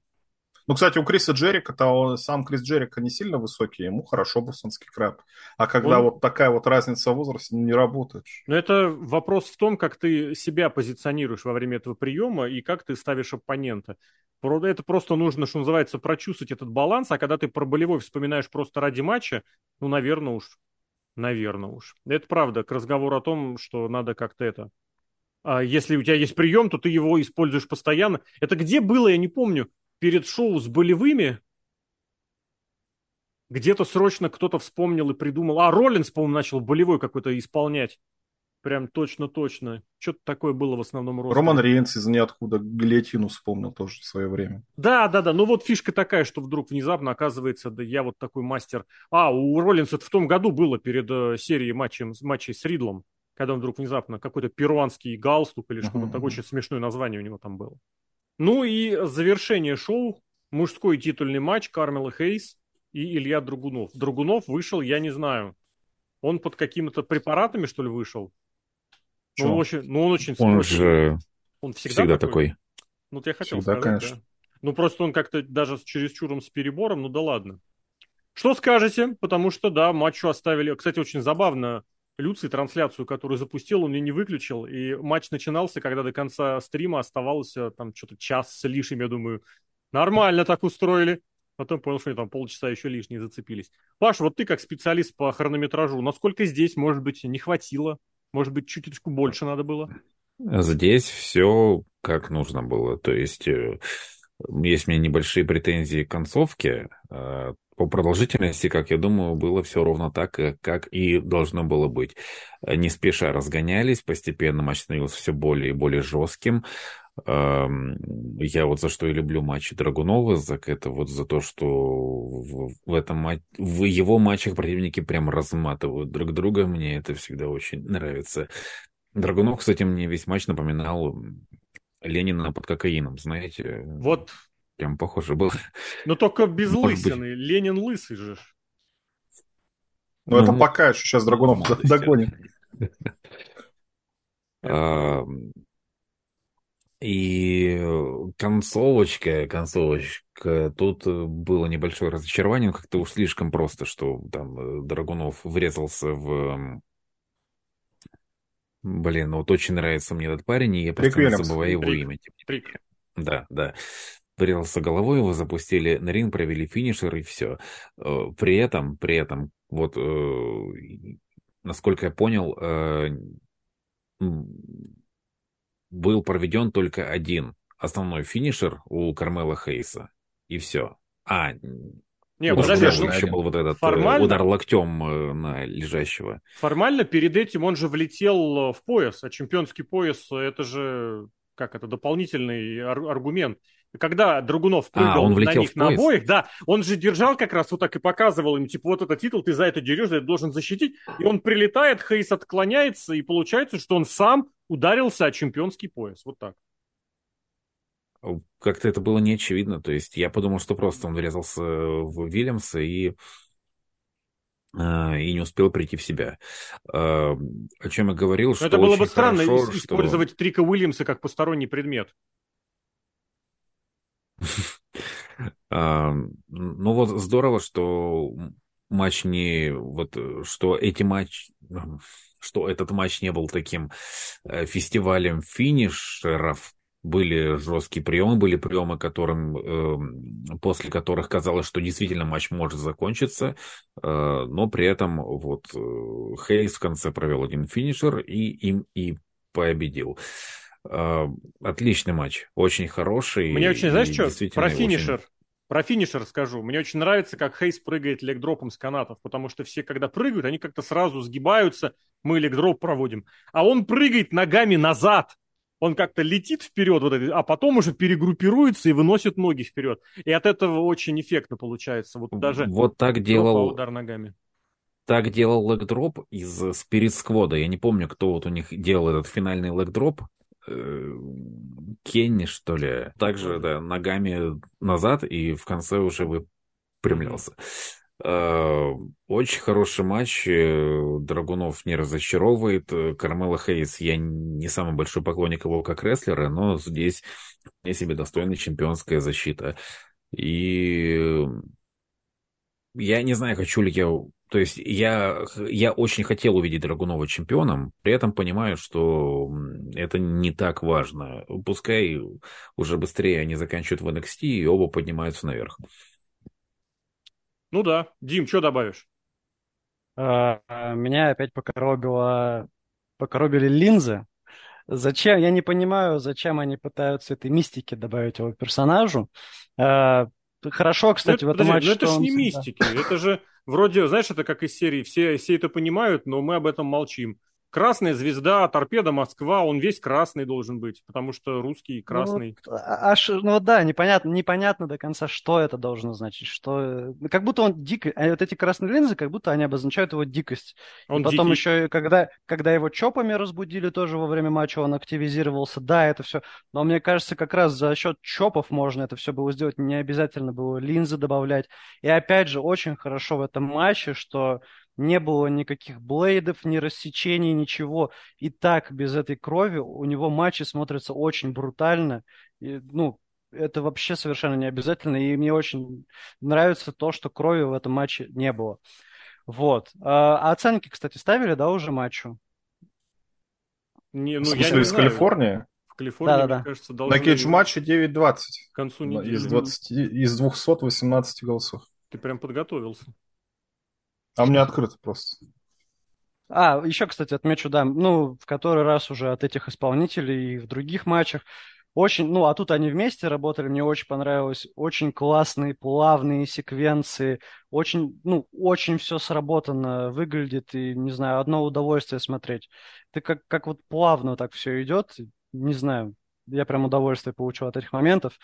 ну кстати, у Криса Джерика-то он, сам Крис Джерика не сильно высокий, ему хорошо бостонский краб. А когда он... вот такая вот разница в возрасте, не работает. Но это вопрос в том, как ты себя позиционируешь во время этого приема и как ты ставишь оппонента. Это просто нужно, что называется, прочувствовать этот баланс, а когда ты про болевой вспоминаешь просто ради матча, ну, наверное уж, наверное уж. Это правда, к разговору о том, что надо как-то это а если у тебя есть прием, то ты его используешь постоянно. Это где было, я не помню, перед шоу с болевыми? Где-то срочно кто-то вспомнил и придумал. А, Роллинс, по-моему, начал болевой какой-то исполнять. Прям точно-точно. Что-то такое было в основном росте. Роман Рейнс из ниоткуда Гильотину вспомнил тоже в свое время. Да, да, да. Ну вот фишка такая, что вдруг внезапно оказывается, да я вот такой мастер. А, у Роллинса в том году было перед э, серией матчем, матчей с Ридлом когда он вдруг внезапно какой-то перуанский галстук или что-то uh-huh. такое, очень смешное название у него там было. Ну и завершение шоу, мужской титульный матч Кармела Хейс и Илья Другунов. Другунов вышел, я не знаю, он под какими-то препаратами, что ли, вышел? Ну, он очень, ну, он очень Он же он всегда, всегда такой. такой. Ну, вот я хотел всегда, сказать, конечно. Да. Ну, просто он как-то даже с чересчуром с перебором, ну да ладно. Что скажете? Потому что, да, матчу оставили... Кстати, очень забавно, Люций трансляцию, которую запустил, он ее не выключил, и матч начинался, когда до конца стрима оставалось э, там что-то час с лишним, я думаю, нормально так устроили. Потом понял, что они там полчаса еще лишние зацепились. Паш, вот ты как специалист по хронометражу, насколько здесь, может быть, не хватило? Может быть, чуточку больше надо было? Здесь все как нужно было. То есть э, есть у меня небольшие претензии к концовке. По продолжительности, как я думаю, было все ровно так, э, как и должно было быть. Не спеша разгонялись, постепенно матч становился все более и более жестким. Я вот за что и люблю матчи Драгунова, за это вот за то, что в, этом в его матчах противники прям разматывают друг друга. Мне это всегда очень нравится. Драгунов, кстати, мне весь матч напоминал Ленина под кокаином, знаете. Вот. Прям похоже был. Но только без Может лысины. Быть. Ленин лысый же. Ну, ну это пока еще сейчас Драгунов догонит. И концовочка, концовочка, тут было небольшое разочарование, как-то уж слишком просто, что там э, Драгунов врезался в Блин, ну вот очень нравится мне этот парень, и я постоянно забываю его имя. Да, да. Врезался головой, его запустили на ринг, провели финишер, и все. Э, при этом, при этом, вот, э, насколько я понял, э, был проведен только один основной финишер у Кармела Хейса, и все. А, не, подожди, ну, еще был вот этот формально, удар локтем на лежащего. Формально перед этим он же влетел в пояс, а чемпионский пояс это же как это дополнительный ар- аргумент. Когда Драгунов а, прыгал а, он на них на обоих, да, он же держал как раз вот так и показывал им, типа, вот этот титул, ты за это дерешь, за это должен защитить. И он прилетает, Хейс отклоняется, и получается, что он сам ударился о чемпионский пояс. Вот так как-то это было не очевидно. То есть я подумал, что просто он врезался в Вильямса и а, и не успел прийти в себя. А, о чем я говорил, Но что Это было бы странно хорошо, использовать что... Трика Уильямса как посторонний предмет. Ну вот здорово, что матч не... Вот, что эти матч... Что этот матч не был таким э, фестивалем финишеров, были жесткие приемы, были приемы, которым, э, после которых казалось, что действительно матч может закончиться, э, но при этом вот э, Хейс в конце провел один финишер и им и победил. Отличный матч, очень хороший. Мне очень, знаешь что, про финишер. Очень... Про финишер скажу. Мне очень нравится, как Хейс прыгает легдропом с канатов, потому что все, когда прыгают, они как-то сразу сгибаются, мы легдроп проводим. А он прыгает ногами назад, он как-то летит вперед, вот это, а потом уже перегруппируется и выносит ноги вперед. И от этого очень эффектно получается. Вот даже вот так делал удар ногами. Так делал лэгдроп из Spirit Squad. Я не помню, кто вот у них делал этот финальный лэгдроп. Э, Кенни, что ли. Также, да, ногами назад и в конце уже выпрямлялся. Э, очень хороший матч. Э, Драгунов не разочаровывает. Кармела Хейс, я не самый большой поклонник его как рестлера, но здесь я себе достойна чемпионская защита. И я не знаю, хочу ли я... То есть я, я очень хотел увидеть Драгунова чемпионом, при этом понимаю, что это не так важно. Пускай уже быстрее они заканчивают в NXT и оба поднимаются наверх. Ну да. Дим, что добавишь? А, меня опять покоробило, покоробили линзы. Зачем? Я не понимаю, зачем они пытаются этой мистики добавить его персонажу. Хорошо, кстати, ну, в этом матче. Ну это же не мистики, это же вроде, знаешь, это как из серии, все, все это понимают, но мы об этом молчим. Красная звезда, торпеда Москва, он весь красный должен быть, потому что русский ну красный. Ну, аж, ну да, непонятно, непонятно до конца, что это должно значить. Что... Как будто он дикий, а вот эти красные линзы, как будто они обозначают его дикость. Он И потом дикий. еще, когда, когда его чопами разбудили тоже во время матча, он активизировался. Да, это все. Но мне кажется, как раз за счет чопов можно это все было сделать. Не обязательно было линзы добавлять. И опять же, очень хорошо в этом матче, что не было никаких блейдов, ни рассечений, ничего. И так, без этой крови, у него матчи смотрятся очень брутально. И, ну, это вообще совершенно не обязательно. И мне очень нравится то, что крови в этом матче не было. Вот. А оценки, кстати, ставили, да, уже матчу? Не, ну, я не из знаю. Калифорнии? В Калифорнии, да, да, мне кажется, должны... На кейдж-матче 9-20. К концу недели. Из, 20, из 218 голосов. Ты прям подготовился. А у меня открыто просто. А, еще, кстати, отмечу, да, ну, в который раз уже от этих исполнителей и в других матчах очень, ну, а тут они вместе работали, мне очень понравилось. Очень классные, плавные секвенции. Очень, ну, очень все сработано, выглядит, и, не знаю, одно удовольствие смотреть. Ты как, как вот плавно так все идет, не знаю, я прям удовольствие получил от этих моментов.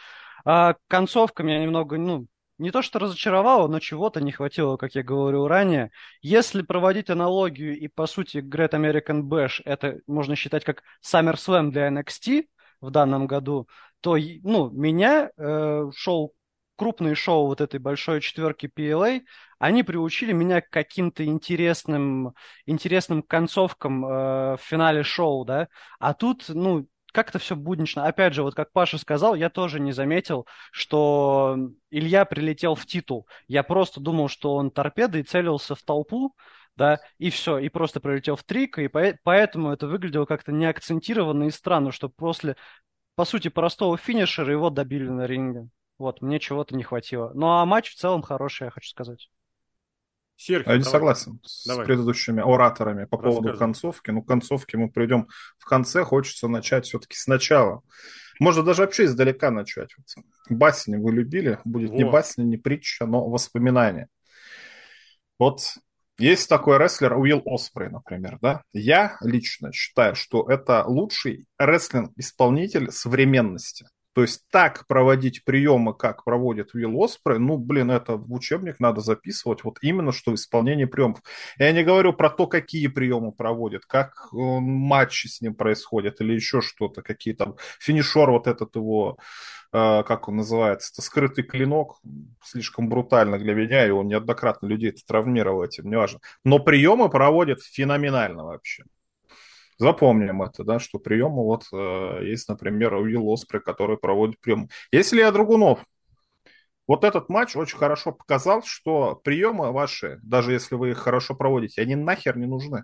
А концовка меня немного, ну, не то что разочаровало, но чего-то не хватило, как я говорил ранее. Если проводить аналогию и, по сути, Great American Bash, это можно считать как SummerSlam для NXT, в данном году, то ну, меня э, шоу, крупные шоу вот этой большой четверки PLA, они приучили меня к каким-то интересным, интересным концовкам э, в финале шоу, да, а тут, ну, как-то все буднично. Опять же, вот как Паша сказал, я тоже не заметил, что Илья прилетел в титул. Я просто думал, что он торпедой целился в толпу, да, и все, и просто пролетел в трик, и поэтому это выглядело как-то неакцентированно и странно, что после, по сути, простого финишера его добили на ринге. Вот, мне чего-то не хватило. Ну, а матч в целом хороший, я хочу сказать. Серхио, я не согласен давай. с предыдущими ораторами по поводу концовки. Ну, концовки мы придем в конце. Хочется начать все-таки сначала. Можно даже вообще издалека начать. Басни вы любили. Будет Во. не басня, не притча, но воспоминание. Вот есть такой рестлер Уилл Оспрей, например, да? Я лично считаю, что это лучший рестлинг-исполнитель современности. То есть так проводить приемы, как проводит Уилл Оспрей, ну, блин, это в учебник надо записывать, вот именно что в исполнении приемов. Я не говорю про то, какие приемы проводит, как э, матчи с ним происходят или еще что-то, какие там, финишер вот этот его, э, как он называется, это скрытый клинок, слишком брутально для меня, и он неоднократно людей травмировал этим, неважно. Но приемы проводит феноменально вообще. Запомним это, да, что приемы вот э, есть, например, Уилл Оспри, который проводит приемы. Если я Драгунов, вот этот матч очень хорошо показал, что приемы ваши, даже если вы их хорошо проводите, они нахер не нужны.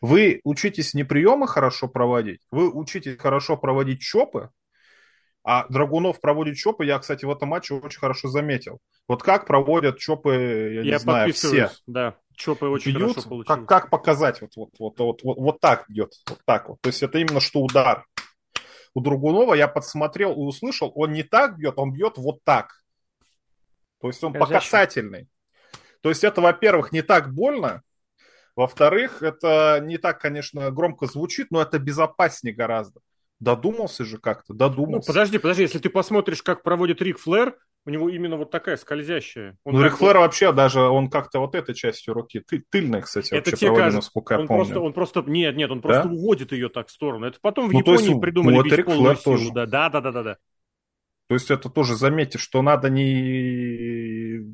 Вы учитесь не приемы хорошо проводить, вы учитесь хорошо проводить чопы, а Драгунов проводит чопы, я, кстати, в этом матче очень хорошо заметил. Вот как проводят чопы, я, я не знаю, все. Да, чопы очень бьют, хорошо получились. Как, как показать? Вот, вот, вот, вот, вот, вот так бьет, вот так вот. То есть это именно что удар. У Другунова я подсмотрел и услышал, он не так бьет, он бьет вот так. То есть он Скажи, по касательной. То есть это, во-первых, не так больно, во-вторых, это не так, конечно, громко звучит, но это безопаснее гораздо. Додумался же как-то, додумался. Ну, подожди, подожди, если ты посмотришь, как проводит Рик Флэр, у него именно вот такая скользящая. Он ну, Рик Флэр вот... вообще даже, он как-то вот этой частью руки, ты, тыльной, кстати, это вообще проводил, насколько я он помню. Просто, он просто, нет, нет, он просто да? уводит ее так в сторону. Это потом в ну, Японии есть, придумали ну, бейсбольную силу. Тоже. Да, да, да, да, да. То есть это тоже заметьте, что надо не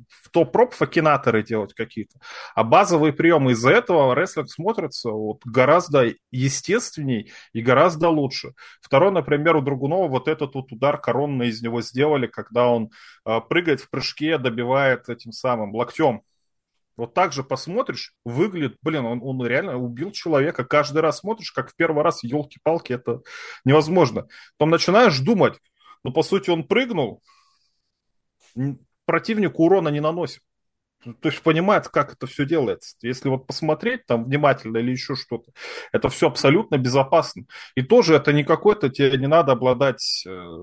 в топ-проп факинаторы делать какие-то, а базовые приемы. Из-за этого рестлинг смотрится вот гораздо естественней и гораздо лучше. Второй, например, у Другунова вот этот вот удар коронный из него сделали, когда он э, прыгает в прыжке, добивает этим самым локтем. Вот так же посмотришь, выглядит, блин, он, он реально убил человека. Каждый раз смотришь, как в первый раз, елки-палки, это невозможно. Потом начинаешь думать, но по сути он прыгнул, противнику урона не наносит. То есть понимает, как это все делается. Если вот посмотреть там внимательно или еще что-то, это все абсолютно безопасно. И тоже это не какой-то, тебе не надо обладать э,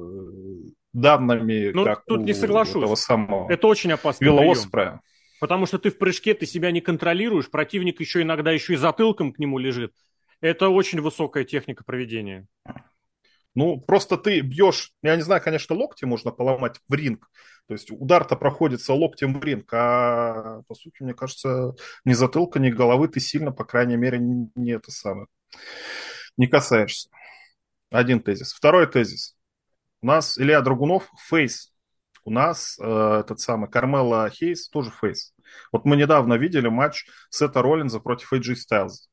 данными, ну, как тут у не соглашусь. этого самого. Это очень опасно. Велооспрея. Потому что ты в прыжке, ты себя не контролируешь, противник еще иногда еще и затылком к нему лежит. Это очень высокая техника проведения. Ну, просто ты бьешь, я не знаю, конечно, локти можно поломать в ринг. То есть удар-то проходится локтем в ринг, а по сути, мне кажется, ни затылка, ни головы ты сильно, по крайней мере, не, это самое, не касаешься. Один тезис. Второй тезис. У нас Илья Драгунов фейс. У нас э, этот самый Кармела Хейс тоже face. Вот мы недавно видели матч Сета Роллинза против AJ Styles.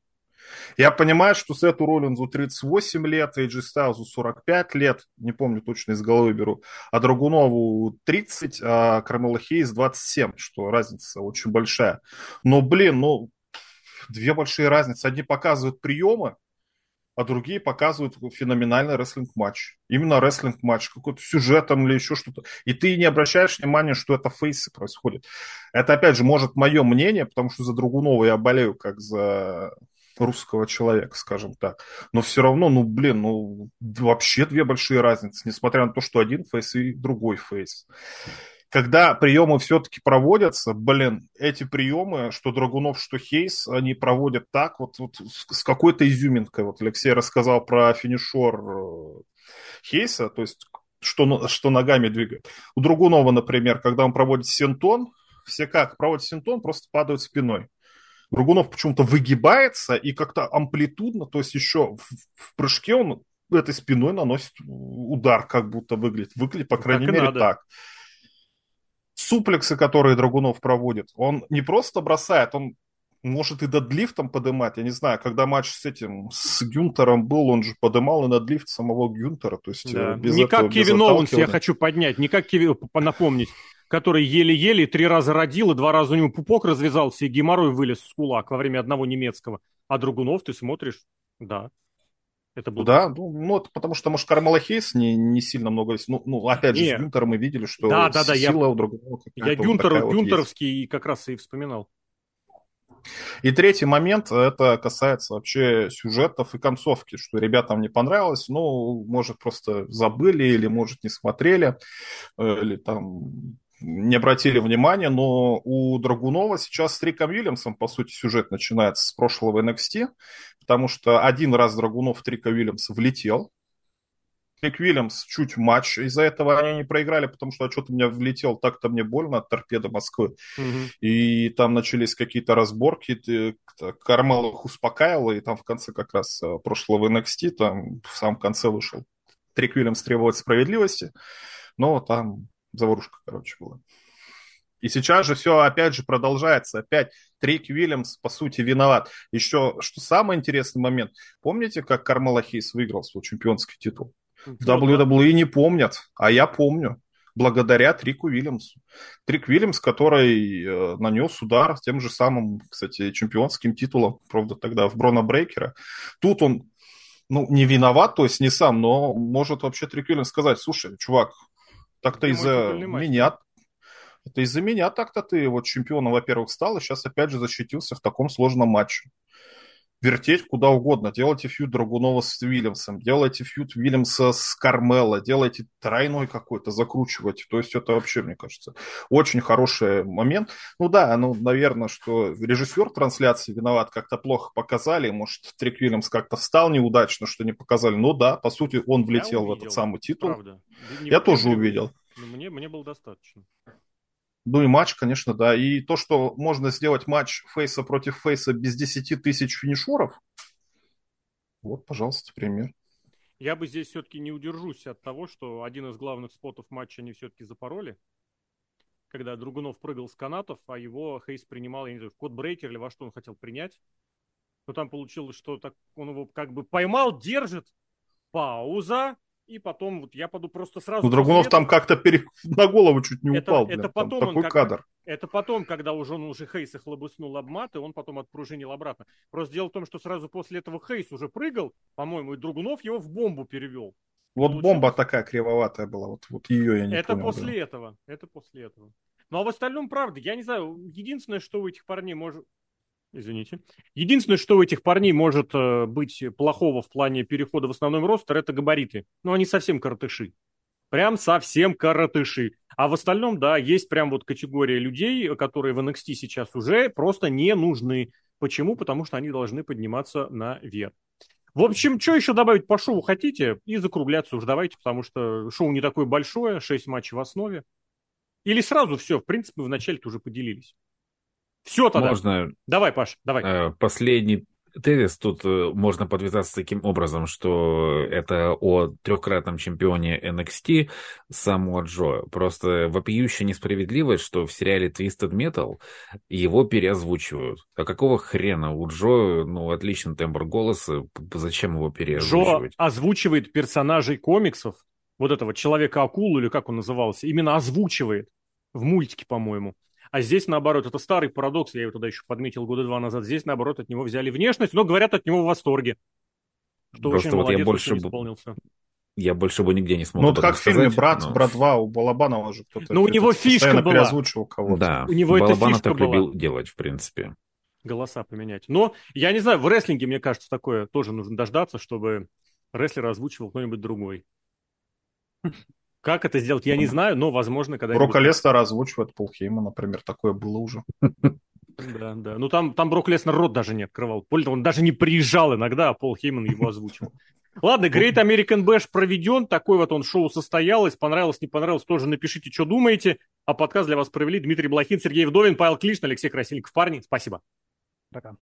Я понимаю, что Сету Роллинзу 38 лет, Эйджи Стайлзу 45 лет, не помню точно из головы беру, а Драгунову 30, а Кармела Хейс 27, что разница очень большая. Но, блин, ну, две большие разницы. Одни показывают приемы, а другие показывают феноменальный рестлинг-матч. Именно рестлинг-матч, какой-то сюжетом или еще что-то. И ты не обращаешь внимания, что это face ы происходит. Это, опять же, может мое мнение, потому что за Другунова я болею как за русского человека, скажем так. Но все равно, ну, блин, ну, вообще две большие разницы, несмотря на то, что один фейс и другой фейс. Когда приемы все-таки проводятся, блин, эти приемы, что Драгунов, что Хейс, они проводят так, вот, вот с какой-то изюминкой. Вот Алексей рассказал про финишор э, Хейса, то есть что, что ногами двигает. У Другунова, например, когда он проводит синтон, все как проводят синтон, просто падают спиной. Другунов почему-то выгибается и как-то амплитудно, то есть еще в, в прыжке он этой спиной наносит удар, как будто выглядит. Выглядит, по крайней так мере, надо. так. Суплексы, которые Драгунов проводит, он не просто бросает, он может и дедлифтом подымать. Я не знаю, когда матч с этим, с Гюнтером был, он же подымал и надлифт самого Гюнтера. То есть да. без не этого, как Кевин Оуэнс, я хочу поднять, не как Кевин, напомнить, который еле-еле три раза родил, и два раза у него пупок развязался, и геморрой вылез с кулак во время одного немецкого. А Другунов ты смотришь, да, это был... Да, ну, ну это потому что, может, Кармела Хейс не, не сильно много... Ну, ну опять же, не. с Гюнтером мы видели, что да, да, да, сила я, у другого Я Гюнтер, вот Гюнтеровский вот как раз и вспоминал. И третий момент, это касается вообще сюжетов и концовки, что ребятам не понравилось, ну, может, просто забыли или, может, не смотрели, э, или там не обратили внимания, но у Драгунова сейчас с Риком Уильямсом, по сути, сюжет начинается с прошлого NXT, потому что один раз Драгунов в Трика Уильямса влетел, Ник Уильямс чуть матч. Из-за этого они не проиграли, потому что что-то мне влетел, так-то мне больно от торпеды Москвы. Угу. И там начались какие-то разборки. Кармел их успокаивал, и там в конце как раз э, прошлого NXT, там в самом конце вышел Трик Уильямс требовать справедливости. Но там заварушка, короче, была. И сейчас же все опять же продолжается. Опять Трик Уильямс, по сути, виноват. Еще, что самый интересный момент. Помните, как Кармела Хейс выиграл свой чемпионский титул? В WWE не помнят, а я помню. Благодаря Трику Уильямсу. Трик Уильямс, который э, нанес удар тем же самым, кстати, чемпионским титулом, правда, тогда в Брона Брейкера. Тут он ну, не виноват, то есть не сам, но может вообще Трик Уильямс сказать, слушай, чувак, так-то из-за меня, это из-за меня так-то ты вот чемпионом, во-первых, стал, и сейчас опять же защитился в таком сложном матче вертеть куда угодно. Делайте фьюд Драгунова с Уильямсом, делайте фьюд Уильямса с Кармело, делайте тройной какой-то, закручивайте. То есть это вообще, мне кажется, очень хороший момент. Ну да, ну, наверное, что режиссер трансляции виноват, как-то плохо показали. Может, Трик Уильямс как-то встал неудачно, что не показали. Ну да, по сути, он влетел увидел, в этот самый титул. Правда. Я тоже увидел. Мне, мне было достаточно. Ну и матч, конечно, да. И то, что можно сделать матч фейса против фейса без 10 тысяч финишеров, вот, пожалуйста, пример. Я бы здесь все-таки не удержусь от того, что один из главных спотов матча они все-таки запороли. Когда Другунов прыгал с канатов, а его Хейс принимал, я не знаю, в код брейкер или во что он хотел принять. Но там получилось, что так он его как бы поймал, держит, пауза, и потом вот я пойду просто сразу... Ну, Драгунов там как-то пере... на голову чуть не это, упал. Это блин, потом такой как... кадр. Это потом, когда уже он уже Хейса хлобыснул обмат, и он потом отпружинил обратно. Просто дело в том, что сразу после этого Хейс уже прыгал, по-моему, и Драгунов его в бомбу перевел. Вот Получилось... бомба такая кривоватая была, вот, вот ее я не Это понял, после да. этого, это после этого. Ну а в остальном, правда, я не знаю, единственное, что у этих парней может... Извините. Единственное, что у этих парней может э, быть плохого в плане перехода в основной ростер, это габариты. Ну, они совсем коротыши. Прям совсем коротыши. А в остальном, да, есть прям вот категория людей, которые в NXT сейчас уже просто не нужны. Почему? Потому что они должны подниматься наверх. В общем, что еще добавить по шоу хотите? И закругляться уж давайте, потому что шоу не такое большое, 6 матчей в основе. Или сразу все, в принципе, вначале-то уже поделились. Все тогда. Можно... Давай, Паш, давай. Э, последний тезис тут э, можно подвязаться таким образом, что это о трехкратном чемпионе NXT Самуа Джо. Просто вопиющая несправедливость, что в сериале Twisted Metal его переозвучивают. А какого хрена? У Джо, ну, отличный тембр голоса, зачем его переозвучивать? Джо озвучивает персонажей комиксов, вот этого Человека-акулу, или как он назывался, именно озвучивает в мультике, по-моему. А здесь, наоборот, это старый парадокс, я его тогда еще подметил года два назад. Здесь, наоборот, от него взяли внешность, но говорят от него в восторге. Что Просто очень вот молодец, я больше исполнился. Я больше бы нигде не смог. Ну, вот как в фильме «Брат», но... «Брат 2» у Балабанова же кто-то... Ну, у него фишка была. переозвучивал кого-то. Да, у него Балабанов так была. любил делать, в принципе. голоса поменять. Но я не знаю, в рестлинге, мне кажется, такое тоже нужно дождаться, чтобы рестлер озвучивал кто-нибудь другой. Как это сделать, я не знаю, но, возможно, когда... Брока Лестера озвучивает Пол Хейман, например, такое было уже. Да, да. Ну, там, там Брок Леснер рот даже не открывал. Более того, он даже не приезжал иногда, а Пол Хейман его озвучивал. Ладно, Great American Bash проведен, такой вот он шоу состоялось, понравилось, не понравилось, тоже напишите, что думаете. А подкаст для вас провели Дмитрий Блохин, Сергей Вдовин, Павел Клишин, Алексей Красильников. Парни, спасибо. Пока.